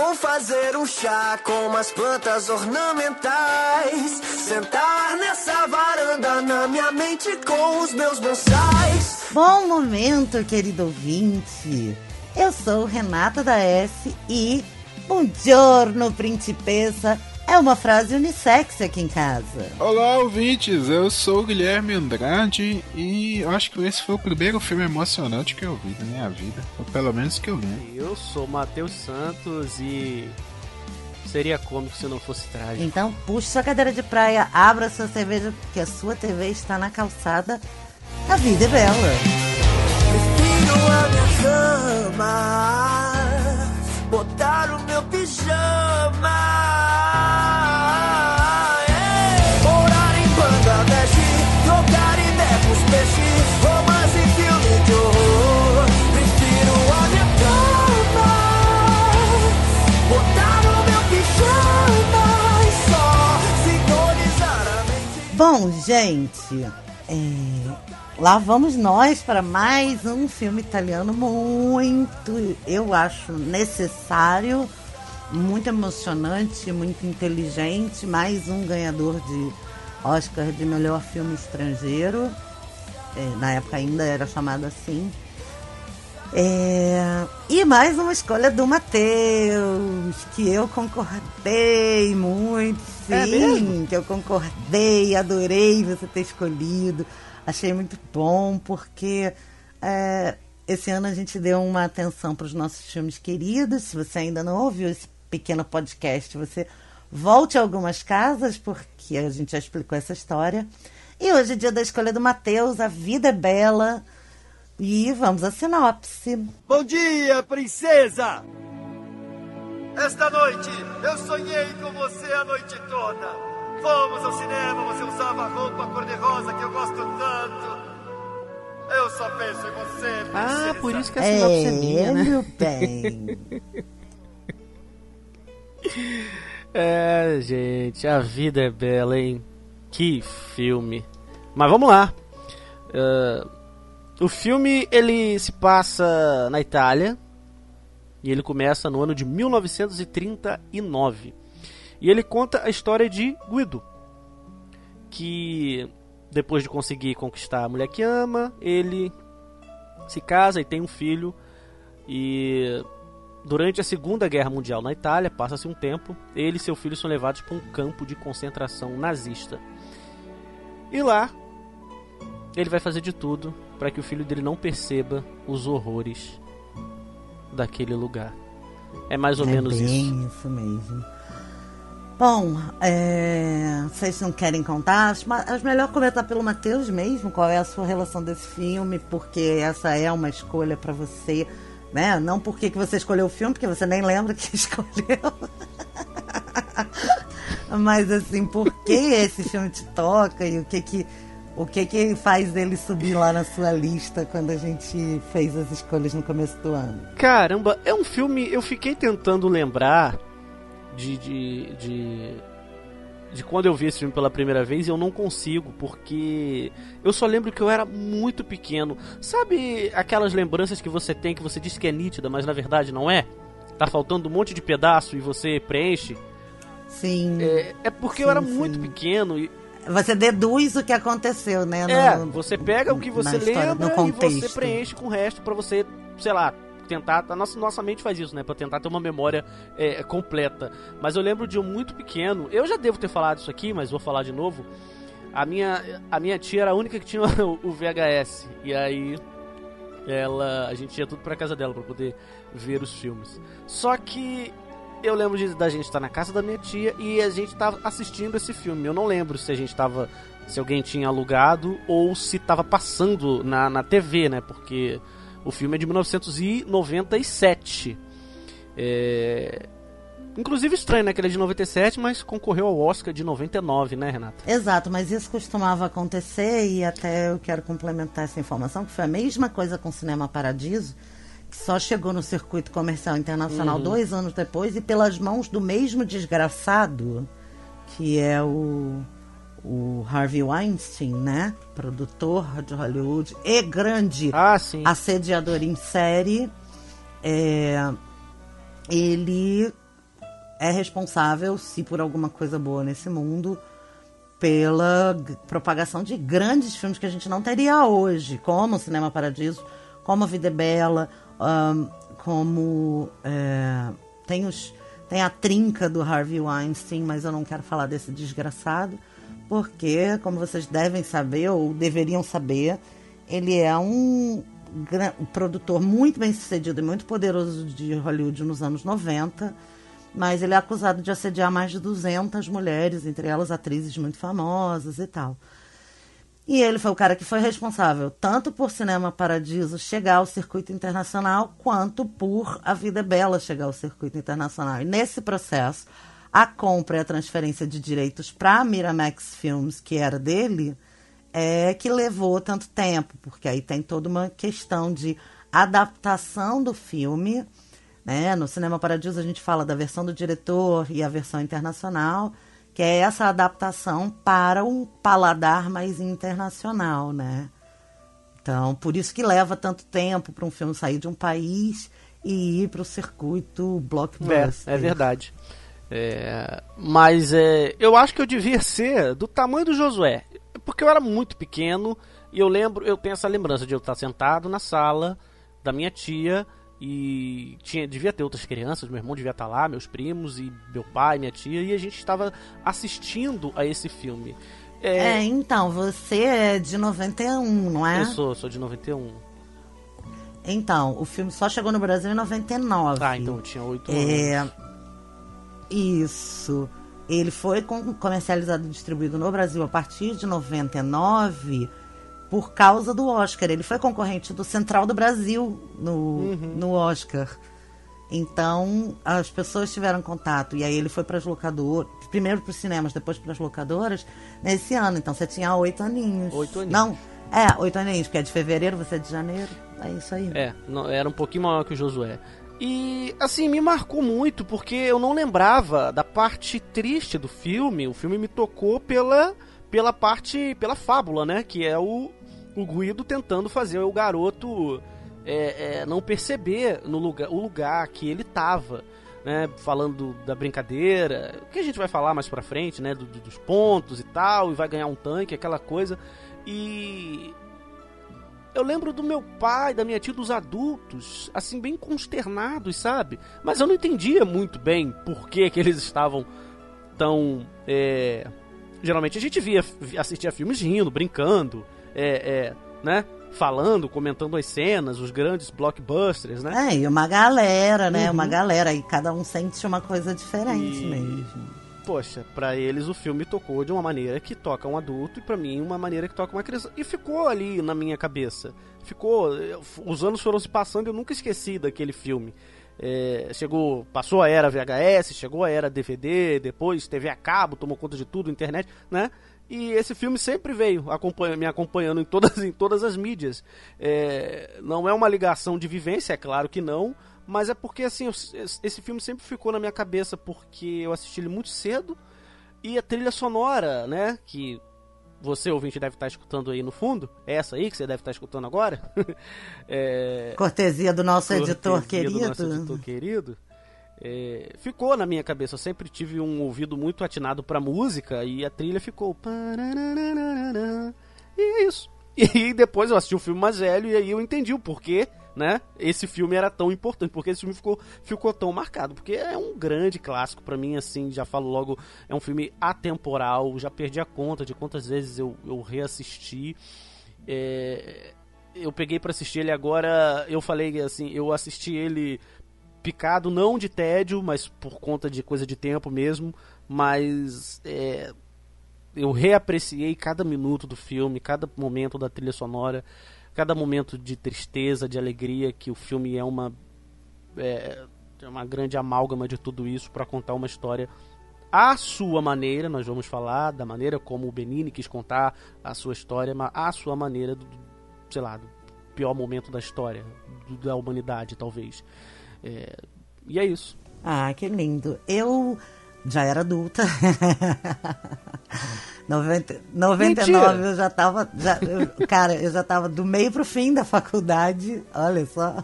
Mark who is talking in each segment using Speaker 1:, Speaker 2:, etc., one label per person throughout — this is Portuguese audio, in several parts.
Speaker 1: Vou fazer um chá com umas plantas ornamentais. Sentar nessa varanda na minha mente com os meus bonsais.
Speaker 2: Bom momento, querido ouvinte. Eu sou Renata da S e Buongiorno, principessa é uma frase unissex aqui em casa.
Speaker 3: Olá, ouvintes. Eu sou o Guilherme Andrade e acho que esse foi o primeiro filme emocionante que eu vi na minha vida. Ou pelo menos que eu lembro.
Speaker 4: Eu sou Matheus Santos e seria cômico se não fosse trágico.
Speaker 2: Então puxe sua cadeira de praia, abra sua cerveja, porque a sua TV está na calçada. A vida é bela.
Speaker 1: Prefiro a minha cama, botar o meu pijama.
Speaker 2: Bom, gente, é, lá vamos nós para mais um filme italiano muito, eu acho, necessário, muito emocionante, muito inteligente. Mais um ganhador de Oscar de melhor filme estrangeiro. É, na época ainda era chamado assim. É, e mais uma escolha do Matheus, que eu concordei muito, sim,
Speaker 4: É
Speaker 2: que eu concordei, adorei você ter escolhido, achei muito bom, porque é, esse ano a gente deu uma atenção para os nossos filmes queridos. Se você ainda não ouviu esse pequeno podcast, você volte a algumas casas, porque a gente já explicou essa história. E hoje é dia da escolha do Matheus, A Vida é Bela. E vamos à sinopse.
Speaker 5: Bom dia, princesa! Esta noite eu sonhei com você a noite toda. Fomos ao cinema, você usava a roupa cor-de-rosa que eu gosto tanto. Eu só penso em você, princesa.
Speaker 4: Ah, por isso que a sinopse é minha, né?
Speaker 2: meu bem.
Speaker 4: É, gente, a vida é bela, hein? Que filme. Mas vamos lá. É, o filme ele se passa na Itália e ele começa no ano de 1939. E ele conta a história de Guido, que depois de conseguir conquistar a mulher que ama, ele se casa e tem um filho e Durante a Segunda Guerra Mundial na Itália, passa-se um tempo, ele e seu filho são levados para um campo de concentração nazista. E lá, ele vai fazer de tudo para que o filho dele não perceba os horrores daquele lugar. É mais ou
Speaker 2: é
Speaker 4: menos isso.
Speaker 2: isso mesmo. Bom, é, vocês não querem contar? Acho melhor começar pelo Matheus mesmo. Qual é a sua relação desse filme? Porque essa é uma escolha para você, né? Não porque que você escolheu o filme, porque você nem lembra que escolheu. Mas assim, por que esse filme te toca e o que que o que que faz ele subir lá na sua lista quando a gente fez as escolhas no começo do ano?
Speaker 4: Caramba, é um filme. Eu fiquei tentando lembrar de, de, de, de quando eu vi esse filme pela primeira vez e eu não consigo, porque eu só lembro que eu era muito pequeno. Sabe aquelas lembranças que você tem que você diz que é nítida, mas na verdade não é? Tá faltando um monte de pedaço e você preenche?
Speaker 2: Sim.
Speaker 4: É, é porque
Speaker 2: Sim,
Speaker 4: eu era
Speaker 2: sim.
Speaker 4: muito pequeno e.
Speaker 2: Você deduz o que aconteceu, né? no-
Speaker 4: É, você pega o que você
Speaker 2: história,
Speaker 4: lembra e você preenche com o resto pra você, sei lá, tentar. A nossa, nossa mente faz isso, né? Pra tentar ter uma memória é, completa. Mas eu lembro de eu muito pequeno. Eu já devo ter falado isso aqui, mas vou falar de novo. A minha, a minha tia era a única que tinha o o VHS. E aí ela a gente ia tudo pra casa dela pra poder ver os filmes. Só que eu lembro de, da gente estar na casa da minha tia e a gente tava assistindo esse filme. Eu não lembro se a gente tava se alguém tinha alugado ou se tava passando na, na TV, né? Porque o filme é de 1997. É... Inclusive estranho, né? Que ele é de 97, mas concorreu ao Oscar de 99, né, Renata?
Speaker 2: Exato, mas isso costumava acontecer e até eu quero complementar essa informação, que foi a mesma coisa com o Cinema Paradiso, só chegou no circuito comercial internacional
Speaker 4: Uhum.
Speaker 2: dois anos depois e pelas mãos do mesmo desgraçado, que é o, o Harvey Weinstein, né? Produtor de Hollywood e grande
Speaker 4: Ah,
Speaker 2: assediador em série. É, ele é responsável, se por alguma coisa boa nesse mundo, pela propagação de grandes filmes que a gente não teria hoje, como Cinema Paradiso, como A Vida é Bela, ahn, como é, tem, os, tem a trinca do Harvey Weinstein, mas eu não quero falar desse desgraçado, porque, como vocês devem saber, ou deveriam saber, ele é um, um produtor muito bem sucedido e muito poderoso de Hollywood nos anos 90, mas ele é acusado de assediar mais de 200 mulheres, entre elas atrizes muito famosas e tal. E ele foi o cara que foi responsável tanto por Cinema Paradiso chegar ao circuito internacional, quanto por A Vida é Bela chegar ao circuito internacional. E nesse processo, a compra e a transferência de direitos para Miramax Films, que era dele, é que levou tanto tempo, porque aí tem toda uma questão de adaptação do filme. Né? No Cinema Paradiso a gente fala da versão do diretor e a versão internacional, que é essa adaptação para um paladar mais internacional, né? Então, por isso que leva tanto tempo para um filme sair de um país e ir para o circuito
Speaker 4: É,
Speaker 2: blockbuster.
Speaker 4: é verdade. É, mas é, eu acho que eu devia ser do tamanho do Josué. Porque eu era muito pequeno e eu lembro, eu tenho essa lembrança de eu estar sentado na sala da minha tia e tinha, devia ter outras crianças, meu irmão devia estar lá, meus primos e meu pai, minha tia, e a gente estava assistindo a esse filme. É,
Speaker 2: É, então, você é de 91, não é?
Speaker 4: Eu sou, sou de 91.
Speaker 2: Então, o filme só chegou no Brasil em 99.
Speaker 4: Ah, então eu tinha 8 anos.
Speaker 2: É, isso. Ele foi com- comercializado e distribuído no Brasil a partir de 99 por causa do Oscar. Ele foi concorrente do Central do Brasil no,
Speaker 4: Uhum.
Speaker 2: no Oscar. Então, as pessoas tiveram contato. E aí ele foi para as locadoras. Primeiro para os cinemas, depois para as locadoras, nesse ano. Então você tinha oito aninhos.
Speaker 4: Oito aninhos.
Speaker 2: Não, é, oito aninhos, porque é de fevereiro, você é de janeiro. É isso aí.
Speaker 4: É, não- era um pouquinho maior que o Josué. E, assim, me marcou muito porque eu não lembrava da parte triste do filme. O filme me tocou pela, pela parte, pela fábula, né? Que é o, o Guido tentando fazer o garoto é, é, não perceber no lugar, o lugar que ele tava. Né, falando da brincadeira, que a gente vai falar mais pra frente, né, do- do- dos pontos e tal, e vai ganhar um tanque, aquela coisa. E eu lembro do meu pai, da minha tia, dos adultos, assim, bem consternados, sabe? Mas eu não entendia muito bem por que, que eles estavam tão. é, Geralmente a gente via, assistia filmes rindo, brincando, é, é, né? Falando, comentando as cenas, os grandes blockbusters, né?
Speaker 2: É, e uma galera, né?
Speaker 4: Uhum.
Speaker 2: Uma galera. E cada um sente uma coisa diferente
Speaker 4: E-
Speaker 2: mesmo.
Speaker 4: Poxa, pra eles o filme tocou de uma maneira que toca um adulto e pra mim uma maneira que toca uma criança. E ficou ali na minha cabeça. Ficou. Os anos foram se passando e eu nunca esqueci daquele filme. É, chegou, passou a era VHS, chegou a era DVD, depois TV a cabo, tomou conta de tudo, internet, né? E esse filme sempre veio acompanha- me acompanhando em todas, em todas as mídias. É, não é uma ligação de vivência, é claro que não, mas é porque assim, eu- esse filme sempre ficou na minha cabeça porque eu assisti ele muito cedo e a trilha sonora, né, que você ouvinte deve estar escutando aí no fundo, é essa aí que você deve estar escutando agora. é,
Speaker 2: Cortesia do nosso editor
Speaker 4: cortesia
Speaker 2: querido.
Speaker 4: do nosso editor querido. É, ficou na minha cabeça. Eu sempre tive um ouvido muito atinado pra música e a trilha ficou. E é isso. E depois eu assisti o filme mais velho e aí eu entendi o porquê, né? Esse filme era tão importante, porque esse filme ficou, ficou tão marcado. Porque é um grande clássico pra mim, assim, já falo logo, é um filme atemporal, já perdi a conta de quantas vezes eu, eu reassisti. É, eu peguei pra assistir ele agora, eu falei assim, eu assisti ele picado não de tédio, mas por conta de coisa de tempo mesmo, mas é, eu reapreciei cada minuto do filme, cada momento da trilha sonora, cada momento de tristeza, de alegria, que o filme é uma é, é uma grande amálgama de tudo isso para contar uma história à sua maneira, nós vamos falar da maneira como o Benini quis contar a sua história, mas à sua maneira, do, sei lá, do pior momento da história, do- da humanidade, talvez. É, e é isso.
Speaker 2: Ah, que lindo. Eu já era adulta. 90, 99
Speaker 4: Mentira.
Speaker 2: eu já tava. Já, eu- cara, eu já tava do meio pro fim da faculdade. Olha só.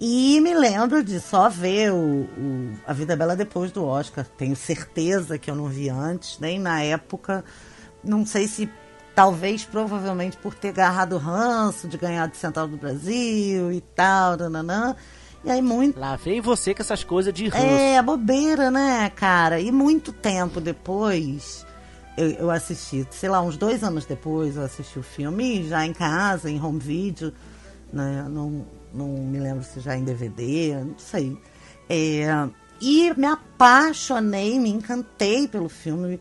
Speaker 2: E me lembro de só ver o, o, A Vida Bela depois do Oscar. Tenho certeza que eu não vi antes, nem na época. Não sei se, talvez, provavelmente, por ter agarrado ranço de ganhar de Central do Brasil e tal, nananã. E aí muito.
Speaker 4: Lá vem você com essas coisas de ranço.
Speaker 2: É, bobeira, né, cara? E muito tempo depois, eu, eu assisti, sei lá, uns dois anos depois, eu assisti o filme já em casa, em home video, né? Não, não me lembro se já em DVD, não sei. É, e me apaixonei, me encantei pelo filme.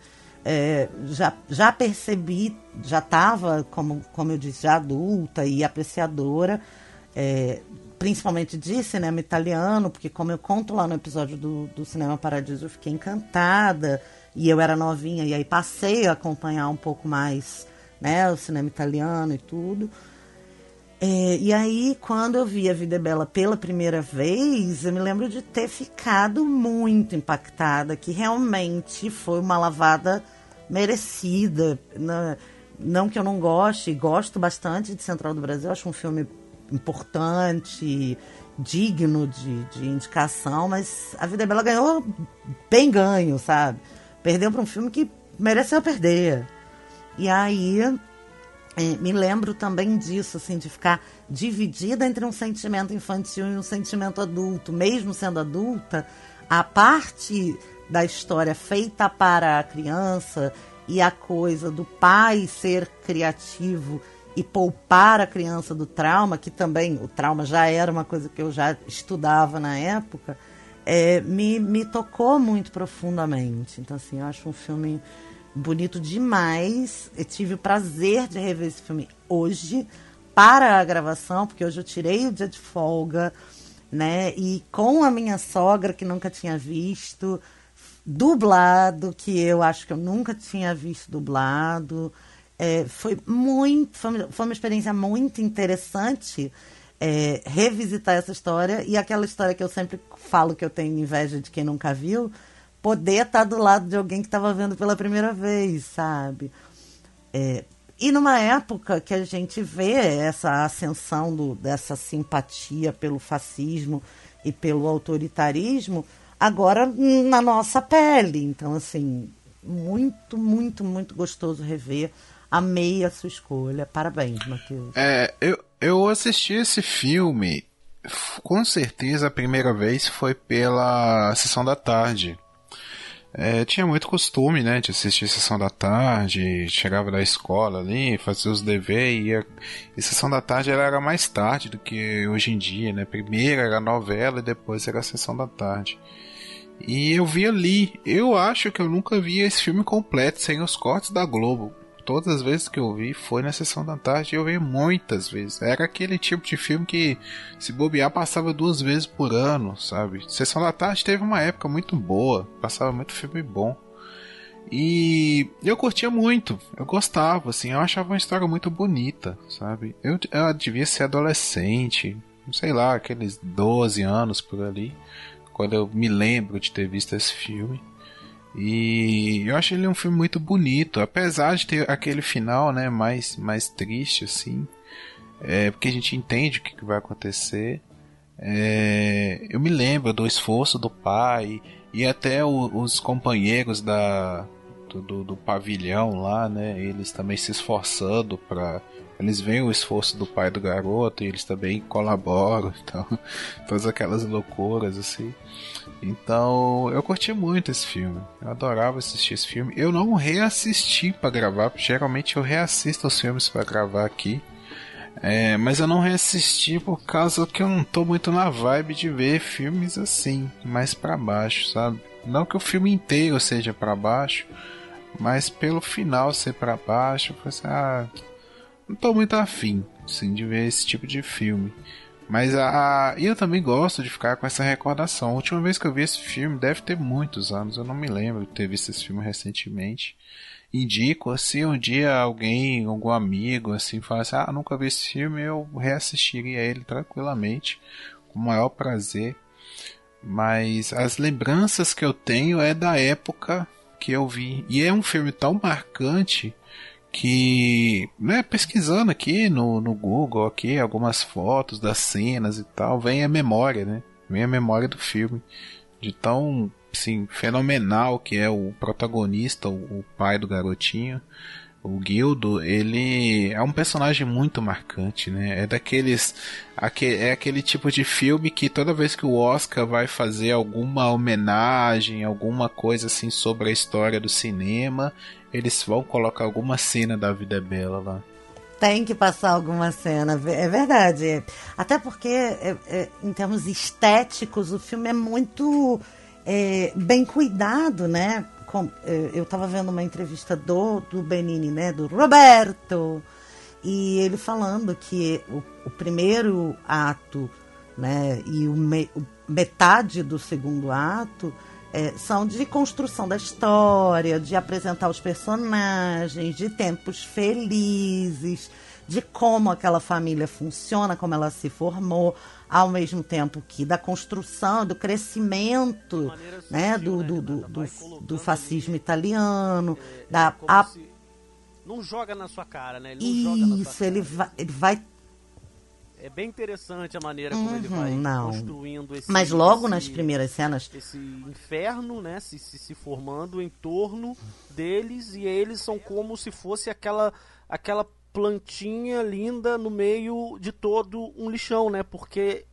Speaker 2: É, já, já percebi, já estava, como, como eu disse, já adulta e apreciadora é, principalmente de cinema italiano, porque como eu conto lá no episódio do, do Cinema Paradiso, eu fiquei encantada e eu era novinha e aí passei a acompanhar um pouco mais né, o cinema italiano e tudo. É, e aí, quando eu vi A Vida é Bela pela primeira vez, eu me lembro de ter ficado muito impactada, que realmente foi uma lavada merecida. Não, não que eu não goste, gosto bastante de Central do Brasil, acho um filme importante, digno de, de indicação, mas A Vida é Bela ganhou bem ganho, sabe? Perdeu para um filme que mereceu perder. E aí é, me lembro também disso, assim, de ficar dividida entre um sentimento infantil e um sentimento adulto, mesmo sendo adulta, a parte da história feita para a criança e a coisa do pai ser criativo e poupar a criança do trauma, que também o trauma já era uma coisa que eu já estudava na época, é, me, me tocou muito profundamente. Então, assim, eu acho um filme bonito demais. Eu tive o prazer de rever esse filme hoje para a gravação, porque hoje eu tirei o dia de folga, né? E com a minha sogra, que nunca tinha visto, dublado, que eu acho que eu nunca tinha visto dublado. É, foi muito, foi, foi, uma experiência muito interessante é, revisitar essa história e aquela história que eu sempre falo que eu tenho inveja de quem nunca viu, poder estar do lado de alguém que estava vendo pela primeira vez, sabe? É, e numa época que a gente vê essa ascensão do, dessa simpatia pelo fascismo e pelo autoritarismo, agora na nossa pele. Então, assim, muito, muito, muito gostoso rever Amei a sua escolha. Parabéns, Matheus.
Speaker 3: É, eu, eu assisti esse filme, com certeza a primeira vez foi pela sessão da tarde. É, tinha muito costume, né, de assistir sessão da tarde, chegava da escola ali, fazia os deveres, ia... e sessão da tarde ela era mais tarde do que hoje em dia, né, primeiro era novela e depois era sessão da tarde. E eu vi ali, eu acho que eu nunca vi esse filme completo, sem os cortes da Globo todas as vezes que eu vi foi na sessão da tarde e eu vi muitas vezes. Era aquele tipo de filme que, se bobear, passava duas vezes por ano, sabe? Sessão da tarde teve uma época muito boa, passava muito filme bom. E eu curtia muito, eu gostava, assim, eu achava uma história muito bonita, sabe? Eu, eu devia ser adolescente, sei lá, aqueles 12 anos por ali, quando eu me lembro de ter visto esse filme. E eu acho ele um filme muito bonito, apesar de ter aquele final, né, mais, mais triste, assim. É, porque a gente entende o que, que vai acontecer. É, eu me lembro do esforço do pai e até o, os companheiros da, do, do, do, pavilhão lá, né? Eles também se esforçando para eles veem o esforço do pai do garoto e eles também colaboram, então todas aquelas loucuras assim. Então, eu curti muito esse filme. Eu adorava assistir esse filme. Eu não reassisti para gravar, geralmente eu reassisto os filmes para gravar aqui. É, mas eu não reassisti por causa que eu não tô muito na vibe de ver filmes assim, mais para baixo, sabe? Não que o filme inteiro seja para baixo, mas pelo final ser para baixo, eu falei assim, ah, não tô muito afim, assim, de ver esse tipo de filme. Mas a, a, eu também gosto de ficar com essa recordação. A última vez que eu vi esse filme deve ter muitos anos, eu não me lembro de ter visto esse filme recentemente. Indico, assim, um dia alguém, algum amigo, assim, fala assim, ah, nunca vi esse filme, eu reassistiria ele tranquilamente, com o maior prazer. Mas as lembranças que eu tenho é da época que eu vi. E é um filme tão marcante que, né, pesquisando aqui no, no Google, aqui, algumas fotos das cenas e tal, vem a memória, né? Vem a memória do filme. De tão, assim, fenomenal que é o protagonista, o, o pai do garotinho. O Guildo, ele é um personagem muito marcante, né? É daqueles. é aquele tipo de filme que toda vez que o Oscar vai fazer alguma homenagem, alguma coisa assim sobre a história do cinema, eles vão colocar alguma cena da Vida é Bela lá.
Speaker 2: Tem que passar alguma cena, é verdade. Até porque, é, é, em termos estéticos, o filme é muito é, bem cuidado, né? Com, é, eu estava vendo uma entrevista do, do Benini, né? Do Roberto, e ele falando que o, o primeiro ato, né? E o, me, metade do segundo ato é, são de construção da história, de apresentar os personagens, de tempos felizes, de como aquela família funciona, como ela se formou, ao mesmo tempo que da construção, do crescimento né, do, do, do, do, do fascismo italiano,
Speaker 4: é,
Speaker 2: da.
Speaker 4: É
Speaker 2: a...
Speaker 4: se... Não joga na sua cara, né?
Speaker 2: Ele Isso, ele vai, ele vai
Speaker 4: é bem interessante a maneira como uhum, ele vai não. construindo esse.
Speaker 2: Mas logo
Speaker 4: esse,
Speaker 2: nas primeiras cenas.
Speaker 4: Esse inferno, né? Se, se, se, formando em torno deles. E eles são como se fosse aquela, aquela plantinha linda no meio de todo um lixão, né? Porque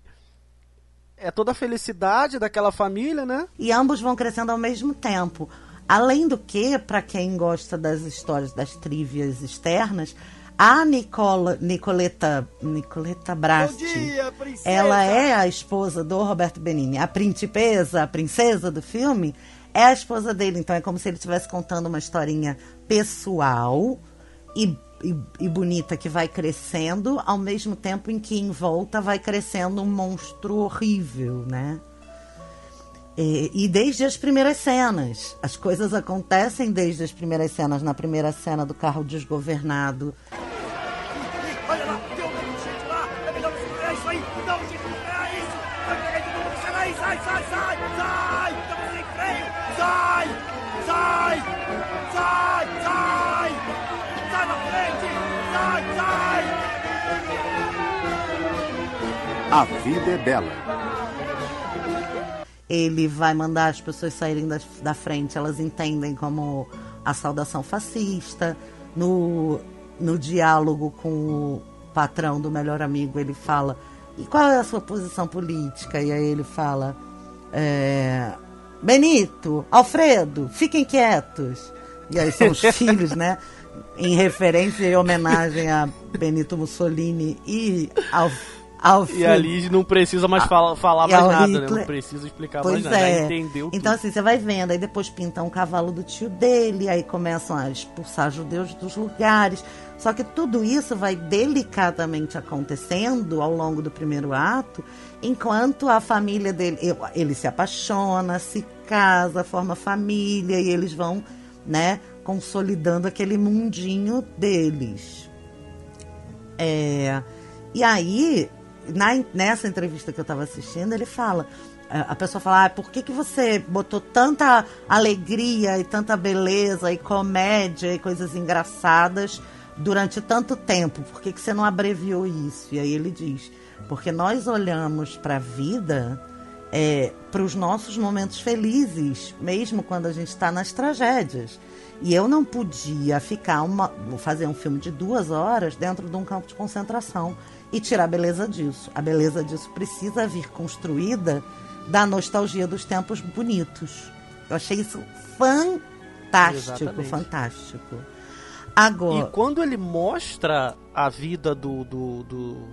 Speaker 4: é toda a felicidade daquela família, né?
Speaker 2: E ambos vão crescendo ao mesmo tempo. Além do que, para quem gosta das histórias das trivias externas, a Nicola, Nicoleta, Nicoleta Brasti,
Speaker 5: dia,
Speaker 2: ela é a esposa do Roberto Benini. A principesa, a princesa do filme, é a esposa dele. Então é como se ele estivesse contando uma historinha pessoal e, e, e, bonita que vai crescendo, ao mesmo tempo em que em volta vai crescendo um monstro horrível, né? E, e, desde as primeiras cenas. As coisas acontecem desde as primeiras cenas. Na primeira cena do carro desgovernado.
Speaker 6: A vida é bela
Speaker 2: ele vai mandar as pessoas saírem da, da frente, elas entendem como a saudação fascista. No, no diálogo com o patrão do melhor amigo, ele fala: E qual é a sua posição política? E aí ele fala: é, Benito, Alfredo, fiquem quietos. E aí são os filhos, né? Em referência e homenagem a Benito Mussolini e ao
Speaker 4: e a Liz não precisa mais fala, falar mais nada, Hitler. né? Não precisa explicar
Speaker 2: pois
Speaker 4: mais nada.
Speaker 2: É.
Speaker 4: Já entendeu tudo.
Speaker 2: Então, assim, você vai vendo, aí depois pintam um cavalo do tio dele, aí começam a expulsar judeus dos lugares. Só que tudo isso vai delicadamente acontecendo ao longo do primeiro ato, enquanto a família dele, ele se apaixona, se casa, forma família e eles vão, né, consolidando aquele mundinho deles. É, e aí na, nessa entrevista que eu estava assistindo, ele fala. A pessoa fala, ah, por que, que você botou tanta alegria e tanta beleza e comédia e coisas engraçadas durante tanto tempo? Por que, que você não abreviou isso? E aí ele diz, porque nós olhamos para a vida é, para os nossos momentos felizes, mesmo quando a gente está nas tragédias. E eu não podia ficar uma, fazer um filme de duas horas dentro de um campo de concentração e tirar a beleza disso. A beleza disso precisa vir construída da nostalgia dos tempos bonitos. Eu achei isso fantástico, Exatamente. fantástico. Agora,
Speaker 4: e quando ele mostra a vida do, do, do,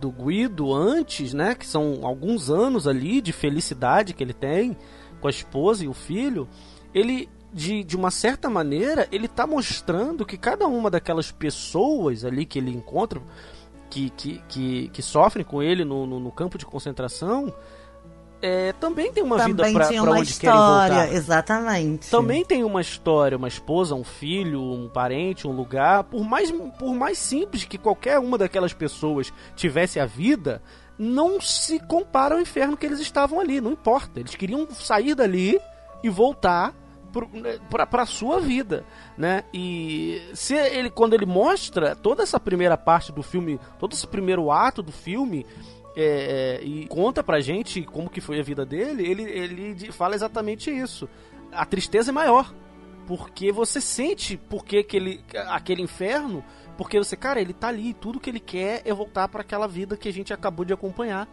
Speaker 4: do Guido antes, né, que são alguns anos ali de felicidade que ele tem com a esposa e o filho, ele de, de uma certa maneira, ele está mostrando que cada uma daquelas pessoas ali que ele encontra, que, que, que, que sofrem com ele no, no, no campo de concentração é, também tem uma também vida para onde história, querem voltar.
Speaker 2: Exatamente.
Speaker 4: Também tem uma história, uma esposa, um filho, um parente, um lugar. Por mais, por mais simples que qualquer uma daquelas pessoas tivesse a vida, não se compara ao inferno que eles estavam ali. Não importa. Eles queriam sair dali e voltar para a sua vida, né? E se ele quando ele mostra toda essa primeira parte do filme, todo esse primeiro ato do filme, é, é, e conta pra gente como que foi a vida dele, ele, ele fala exatamente isso. A tristeza é maior. Porque você sente porque aquele, aquele inferno, porque você, cara, ele tá ali, tudo que ele quer é voltar para aquela vida que a gente acabou de acompanhar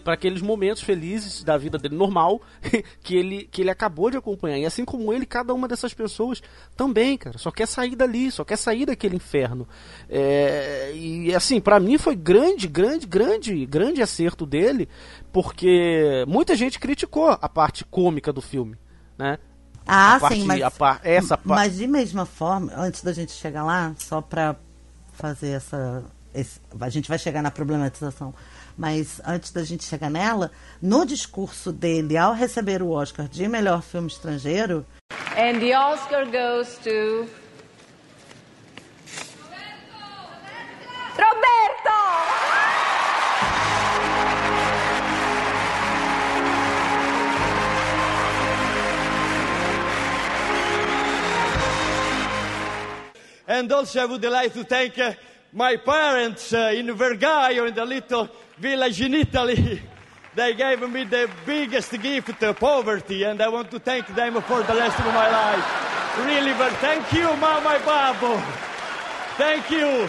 Speaker 4: para aqueles momentos felizes da vida dele normal que ele que ele acabou de acompanhar. E assim como ele, cada uma dessas pessoas também, cara, só quer sair dali, só quer sair daquele inferno. É, e assim, para mim foi grande, grande, grande, grande acerto dele, porque muita gente criticou a parte cômica do filme, né?
Speaker 2: Ah, parte, sim, mas, par, essa mas de mesma forma, antes da gente chegar lá, só para fazer essa, esse, a gente vai chegar na problematização mas antes da gente chegar nela, no discurso dele ao receber o Oscar de melhor filme estrangeiro.
Speaker 6: And the Oscar goes to Roberto!
Speaker 5: And also I would like to thank uh, my parents uh, in Vergaio in the little village in Italy. They gave me the biggest gift, poverty, and I want to thank them for the rest of my life. Really, but thank you, Mama Babu. Thank you.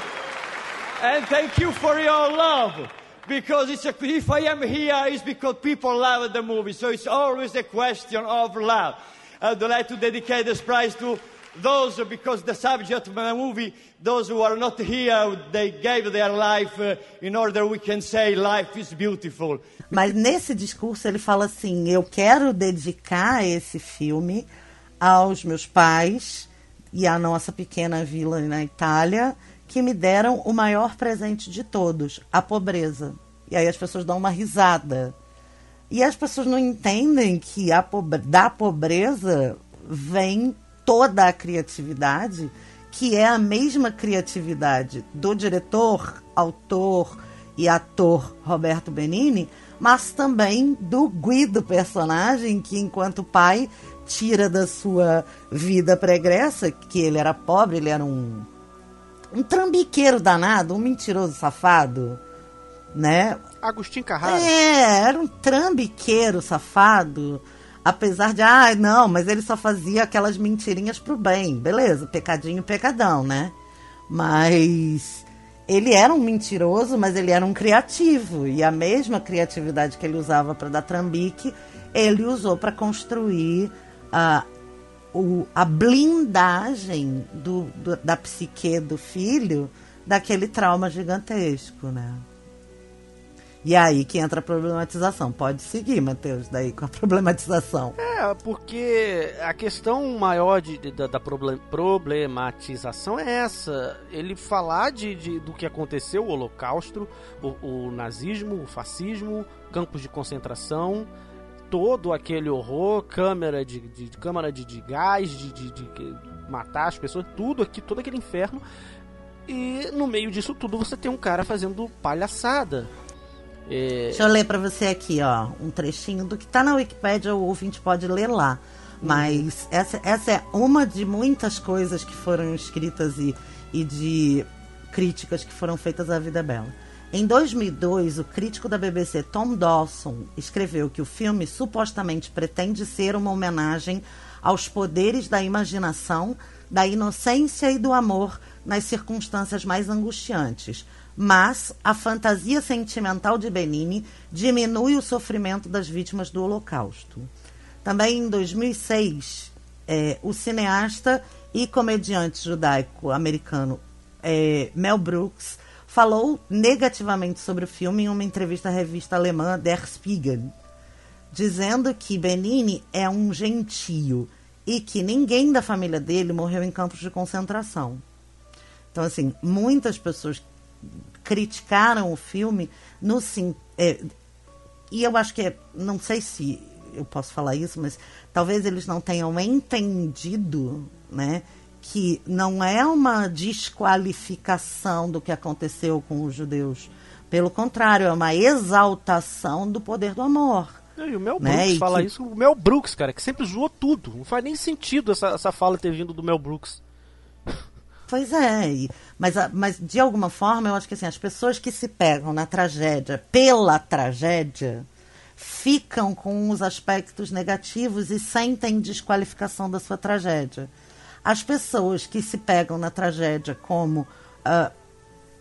Speaker 5: And thank you for your love. Because it's a, if I am here, it's because people love the movie. So it's always a question of love. I'd like to dedicate this prize to those, because the subject of the movie, those who are not here, they gave their life uh, in order we can say life is beautiful.
Speaker 2: Mas nesse discurso ele fala assim: eu quero dedicar esse filme aos meus pais e à nossa pequena vila na Itália, que me deram o maior presente de todos, a pobreza. E aí as pessoas dão uma risada. E as pessoas não entendem que a pobre... da pobreza vem toda a criatividade, que é a mesma criatividade do diretor, autor e ator Roberto Benini, mas também do Guido personagem que enquanto pai tira da sua vida pregressa, que ele era pobre, ele era um um trambiqueiro danado, um mentiroso safado, né?
Speaker 4: Agostinho Carrara.
Speaker 2: É, era um trambiqueiro safado Apesar de, ah, não, mas ele só fazia aquelas mentirinhas pro bem. Beleza, pecadinho, pecadão, né? Mas ele era um mentiroso, mas ele era um criativo. E a mesma criatividade que ele usava para dar trambique, ele usou para construir a, o, a blindagem do, do, da psique do filho daquele trauma gigantesco, né? E aí que entra a problematização. Pode seguir, Matheus, daí com a problematização.
Speaker 4: É, porque a questão maior de, de da, da problematização é essa. Ele falar de, de, do que aconteceu, o holocausto, o, o nazismo, o fascismo, campos de concentração, todo aquele horror, câmera de, de, de câmara de, de gás, de, de, de matar as pessoas, tudo aqui, todo aquele inferno. E no meio disso tudo você tem um cara fazendo palhaçada.
Speaker 2: É... Deixa eu ler para você aqui, ó, um trechinho do que tá na Wikipédia, o ouvinte pode ler lá. Mas essa, essa é uma de muitas coisas que foram escritas e, e de críticas que foram feitas à Vida Bela. Em 2002, o crítico da BBC Tom Dawson escreveu que o filme supostamente pretende ser uma homenagem aos poderes da imaginação, da inocência e do amor nas circunstâncias mais angustiantes, mas a fantasia sentimental de Benini diminui o sofrimento das vítimas do Holocausto. Também em 2006, é, o cineasta e comediante judaico-americano é, Mel Brooks falou negativamente sobre o filme em uma entrevista à revista alemã Der Spiegel, dizendo que Benini é um gentio e que ninguém da família dele morreu em campos de concentração. Então, assim, muitas pessoas criticaram o filme no sim. É, e eu acho que é, não sei se eu posso falar isso, mas talvez eles não tenham entendido, né, que não é uma desqualificação do que aconteceu com os judeus. Pelo contrário, é uma exaltação do poder do amor.
Speaker 4: E o Mel
Speaker 2: Né,
Speaker 4: Brooks
Speaker 2: e
Speaker 4: fala
Speaker 2: que-
Speaker 4: isso, o Mel Brooks, cara, que sempre zoou tudo. Não faz nem sentido essa, essa fala ter vindo do Mel Brooks.
Speaker 2: Pois é, mas, mas de alguma forma eu acho que assim, as pessoas que se pegam na tragédia pela tragédia ficam com os aspectos negativos e sentem desqualificação da sua tragédia. As pessoas que se pegam na tragédia como ah,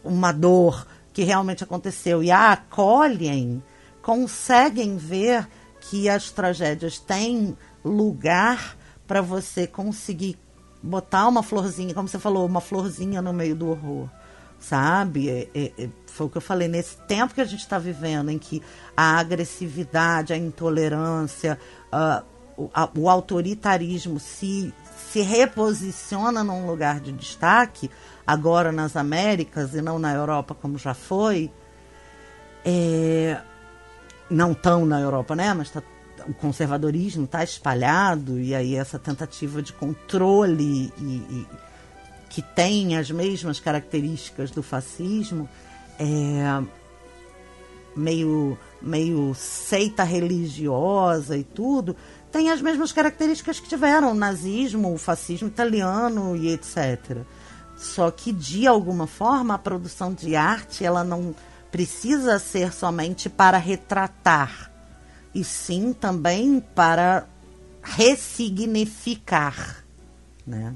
Speaker 2: uma dor que realmente aconteceu e a acolhem, conseguem ver que as tragédias têm lugar para você conseguir botar uma florzinha, como você falou, uma florzinha no meio do horror, sabe? É- é- é- foi o que eu falei, nesse tempo que a gente está vivendo, em que a agressividade, a intolerância, ah, o, a- o autoritarismo se, se reposiciona num lugar de destaque, agora nas Américas e não na Europa como já foi, é, não tão na Europa, né? Mas tá- o conservadorismo está espalhado e aí essa tentativa de controle e, e- que tem as mesmas características do fascismo é meio meio seita religiosa e tudo tem as mesmas características que tiveram o nazismo, o fascismo italiano e etc. Só que de alguma forma a produção de arte ela não precisa ser somente para retratar, e sim também para ressignificar, né?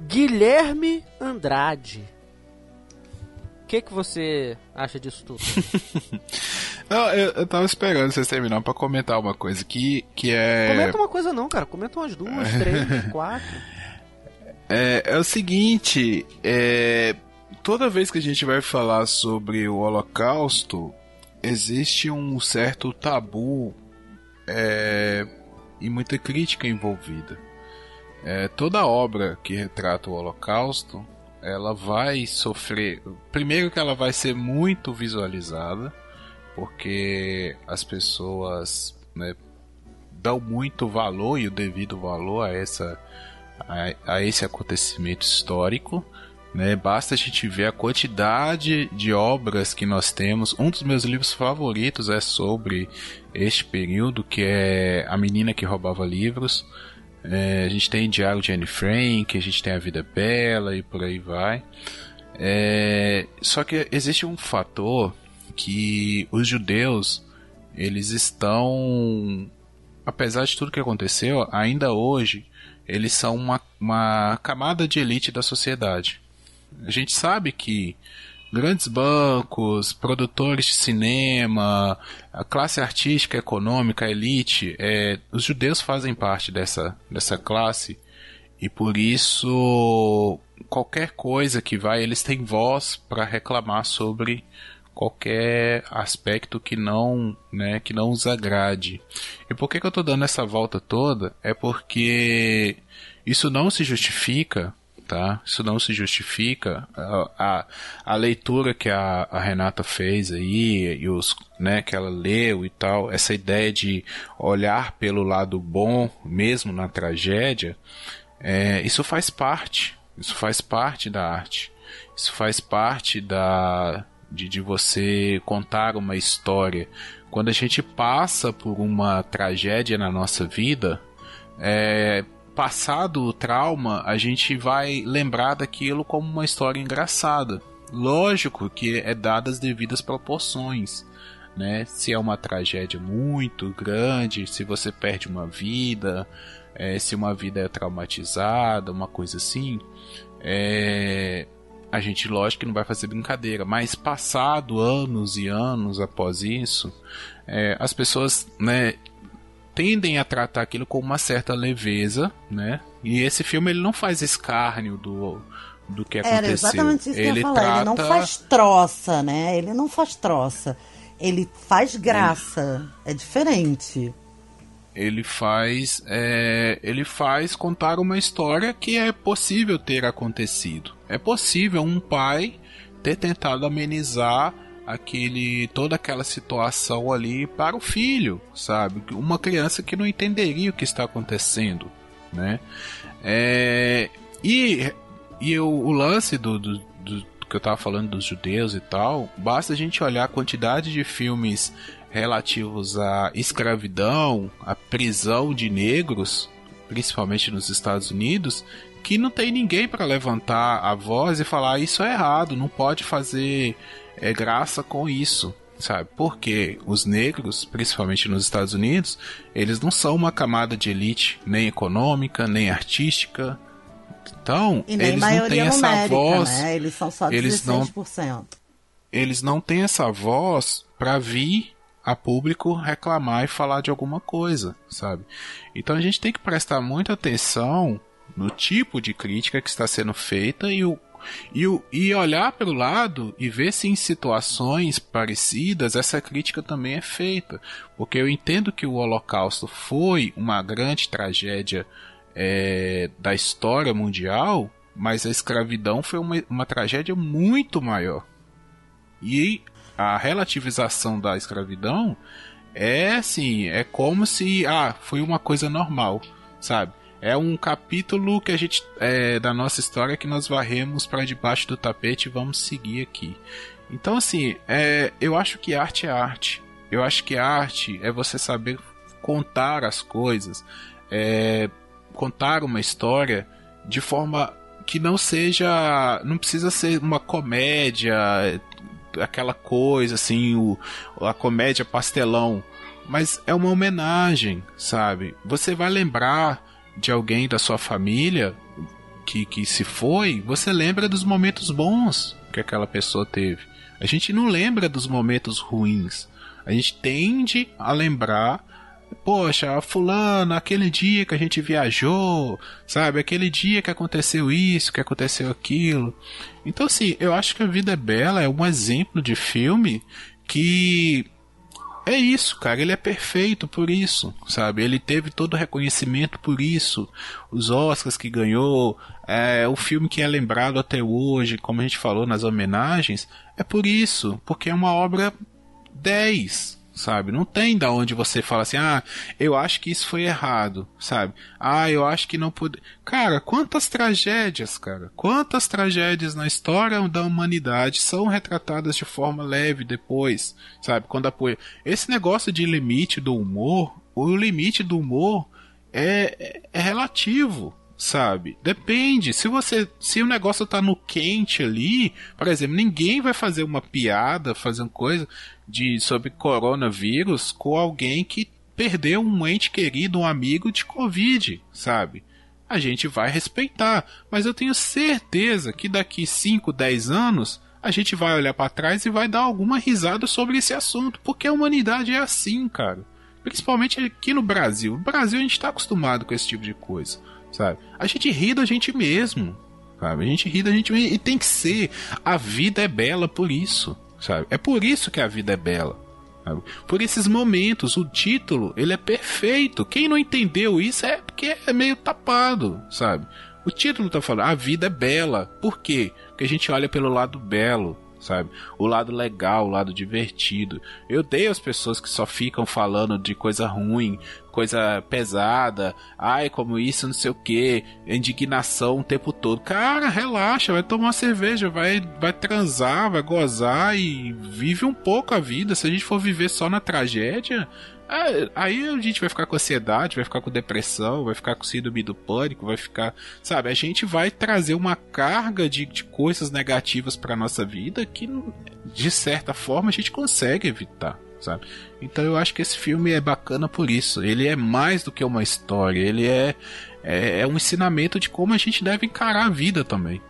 Speaker 4: Guilherme Andrade. O que, que você acha disso tudo?
Speaker 3: Não, eu, eu tava esperando vocês terminarem pra comentar uma coisa que, que é.
Speaker 4: Comenta uma coisa não, cara. Comenta umas duas, três, quatro.
Speaker 3: É, é o seguinte, é, toda vez que a gente vai falar sobre o Holocausto, existe um certo tabu é, e muita crítica envolvida. É, toda obra que retrata o Holocausto, ela vai sofrer. Primeiro que ela vai ser muito visualizada, porque as pessoas né, dão muito valor e o devido valor a essa a, a esse acontecimento histórico. Né? Basta a gente ver a quantidade de obras que nós temos. Um dos meus livros favoritos é sobre este período, que é A Menina que Roubava Livros. É, a gente tem Diário de Anne Frank, a gente tem A Vida Bela e por aí vai. É, só que existe um fator que os judeus eles estão, apesar de tudo que aconteceu, ainda hoje eles são uma, uma camada de elite da sociedade. A gente sabe que grandes bancos, produtores de cinema, a classe artística, econômica, a elite, é, os judeus fazem parte dessa, dessa classe e por isso qualquer coisa que vai, eles têm voz para reclamar sobre qualquer aspecto que não, né, que não os agrade. E por que, que eu estou dando essa volta toda? É porque isso não se justifica, tá? Isso não se justifica. A, a, a leitura que a, a, Renata fez aí, e os, né, que ela leu e tal, essa ideia de olhar pelo lado bom, mesmo na tragédia, é, isso faz parte. Isso faz parte da arte. Isso faz parte da, de, de você contar uma história. Quando a gente passa por uma tragédia na nossa vida, é, passado o trauma, a gente vai lembrar daquilo como uma história engraçada. Lógico que é dada as devidas proporções. Né? Se é uma tragédia muito grande, se você perde uma vida, é, se uma vida é traumatizada, uma coisa assim, é, a gente, lógico que não vai fazer brincadeira, mas passado anos e anos após isso, é, as pessoas, né, tendem a tratar aquilo com uma certa leveza, né? E esse filme ele não faz escárnio do do que aconteceu.
Speaker 2: Era exatamente isso que
Speaker 3: ele
Speaker 2: eu ia falar.
Speaker 3: trata...
Speaker 2: Ele não faz troça, né? Ele não faz troça. Ele faz graça. É diferente.
Speaker 3: Ele faz, é, ele faz contar uma história que é possível ter acontecido. É possível um pai ter tentado amenizar aquele toda aquela situação ali para o filho, sabe? Uma criança que não entenderia o que está acontecendo, né? É, e e o, o lance do, do, do, que eu estava falando dos judeus e tal, basta a gente olhar a quantidade de filmes relativos à escravidão, à prisão de negros, principalmente nos Estados Unidos, que não tem ninguém para levantar a voz e falar isso é errado, não pode fazer é, graça com isso, sabe? Porque os negros, principalmente nos Estados Unidos, eles não são uma camada de elite nem econômica, nem artística. Então, eles não têm essa
Speaker 2: numérica,
Speaker 3: voz.
Speaker 2: Né? Eles são só 16%.
Speaker 3: Eles não, eles não têm essa voz para vir a público reclamar e falar de alguma coisa, sabe? Então a gente tem que prestar muita atenção no tipo de crítica que está sendo feita e, o, e, e olhar para o lado e ver se em situações parecidas essa crítica também é feita. Porque eu entendo que o Holocausto foi uma grande tragédia é, da história mundial, mas a escravidão foi uma, uma tragédia muito maior. E a relativização da escravidão é assim, é como se ah, foi uma coisa normal, sabe? É um capítulo que a gente é, da nossa história que nós varremos para debaixo do tapete e vamos seguir aqui. Então assim, é, eu acho que arte é arte. Eu acho que arte é você saber contar as coisas, é, contar uma história de forma que não seja, não precisa ser uma comédia, aquela coisa assim, o, a comédia pastelão, mas é uma homenagem, sabe? Você vai lembrar de alguém da sua família que, que se foi, você lembra dos momentos bons que aquela pessoa teve. A gente não lembra dos momentos ruins. A gente tende a lembrar poxa, fulano, aquele dia que a gente viajou, sabe? Aquele dia que aconteceu isso, que aconteceu aquilo. Então, assim, eu acho que A Vida é Bela é um exemplo de filme que é isso, cara. Ele é perfeito por isso, sabe? Ele teve todo o reconhecimento por isso. Os Oscars que ganhou, é, o filme que é lembrado até hoje, como a gente falou nas homenagens, é por isso, porque é uma obra 10, sabe? Não tem da onde você fala assim, ah, eu acho que isso foi errado, sabe? Ah, eu acho que não pude. Cara, quantas tragédias, cara? Quantas tragédias na história da humanidade são retratadas de forma leve depois, sabe? Quando apoia. Esse negócio de limite do humor, o limite do humor é, é, é relativo, sabe? Depende. Se você, se o negócio tá no quente ali, por exemplo, ninguém vai fazer uma piada, fazer uma coisa de sobre coronavírus com alguém que perdeu um ente querido, um amigo de covid, sabe? A gente vai respeitar, mas eu tenho certeza que daqui 5, 10 anos a gente vai olhar para trás e vai dar alguma risada sobre esse assunto, porque a humanidade é assim, cara. Principalmente aqui no Brasil. No Brasil a gente está acostumado com esse tipo de coisa sabe? A gente ri da gente mesmo, sabe? A gente ri da gente mesmo e tem que ser. A vida é bela por isso, sabe? É por isso que a vida é bela. Sabe? Por esses momentos, o título, ele é perfeito. Quem não entendeu isso é porque é meio tapado, sabe? O título tá falando, a vida é bela. Por quê? Porque a gente olha pelo lado belo, sabe? O lado legal, o lado divertido. Eu odeio as pessoas que só ficam falando de coisa ruim, coisa pesada, ai, como isso, não sei o que, indignação o tempo todo. Cara, relaxa, vai tomar cerveja, vai, vai transar, vai gozar e vive um pouco a vida. Se a gente for viver só na tragédia, aí a gente vai ficar com ansiedade, vai ficar com depressão, vai ficar com síndrome do pânico, vai ficar. Sabe, a gente vai trazer uma carga de, de coisas negativas para nossa vida que, de certa forma, a gente consegue evitar, sabe? Então eu acho que esse filme é bacana por isso. Ele é mais do que uma história, ele é, é, é um ensinamento de como a gente deve encarar a vida também.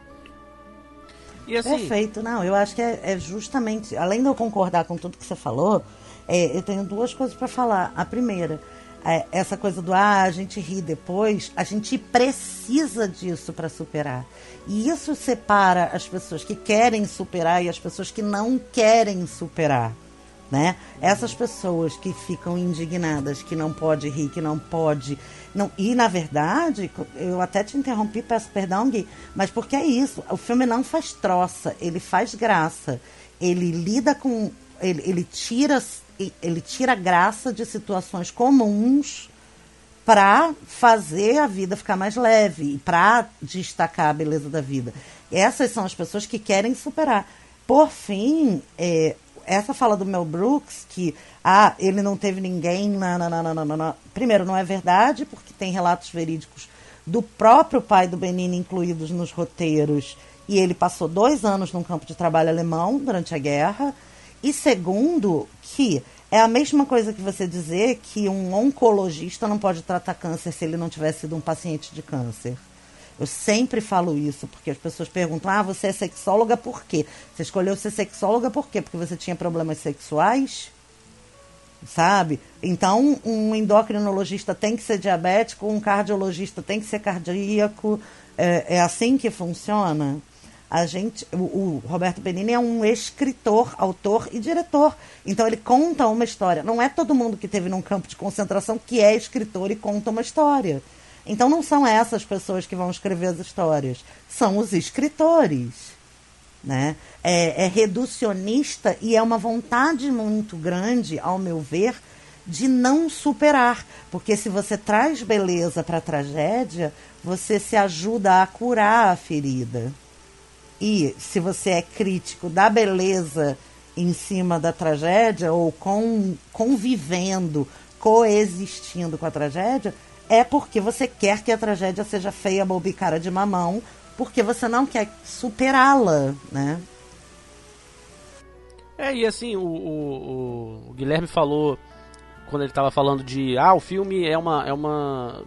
Speaker 2: Assim... Perfeito, não, eu acho que é, é justamente, além de eu concordar com tudo que você falou é, eu tenho duas coisas para falar. A primeira, é, essa coisa do ah, a gente ri depois, a gente precisa disso para superar. E isso separa as pessoas que querem superar e as pessoas que não querem superar. Né? Essas pessoas que ficam indignadas, que não pode rir, que não pode. Não, e na verdade, eu até te interrompi, peço perdão, Gui, mas porque é isso. O filme não faz troça, ele faz graça. Ele lida com. Ele, ele tira ele tira graça de situações comuns para fazer a vida ficar mais leve e para destacar a beleza da vida. Essas são as pessoas que querem superar. Por fim, é, essa fala do Mel Brooks, que ah, ele não teve ninguém. Na, na, na, na, na, Primeiro, não é verdade, porque tem relatos verídicos do próprio pai do Benini incluídos nos roteiros. E ele passou dois anos num campo de trabalho alemão durante a guerra. E segundo, que é a mesma coisa que você dizer que um oncologista não pode tratar câncer se ele não tivesse sido um paciente de câncer. Eu sempre falo isso, porque as pessoas perguntam: ah, você é sexóloga por quê? Você escolheu ser sexóloga por quê? Porque você tinha problemas sexuais? Sabe? Então, um endocrinologista tem que ser diabético, um cardiologista tem que ser cardíaco. É, é assim que funciona? A gente, o, o, Roberto Benini é um escritor, autor e diretor. Então ele conta uma história. Não é todo mundo que teve num campo de concentração que é escritor e conta uma história. Então não são essas pessoas que vão escrever as histórias, são os escritores. Né? É, é reducionista e é uma vontade muito grande, ao meu ver, de não superar. Porque se você traz beleza para a tragédia, você se ajuda a curar a ferida. E se você é crítico da beleza em cima da tragédia, ou com, convivendo, coexistindo com a tragédia, é porque você quer que a tragédia seja feia, boba e cara de mamão, porque você não quer superá-la, né?
Speaker 4: É, e assim, o, o, o Guilherme falou, quando ele estava falando de, ah, o filme é uma, é uma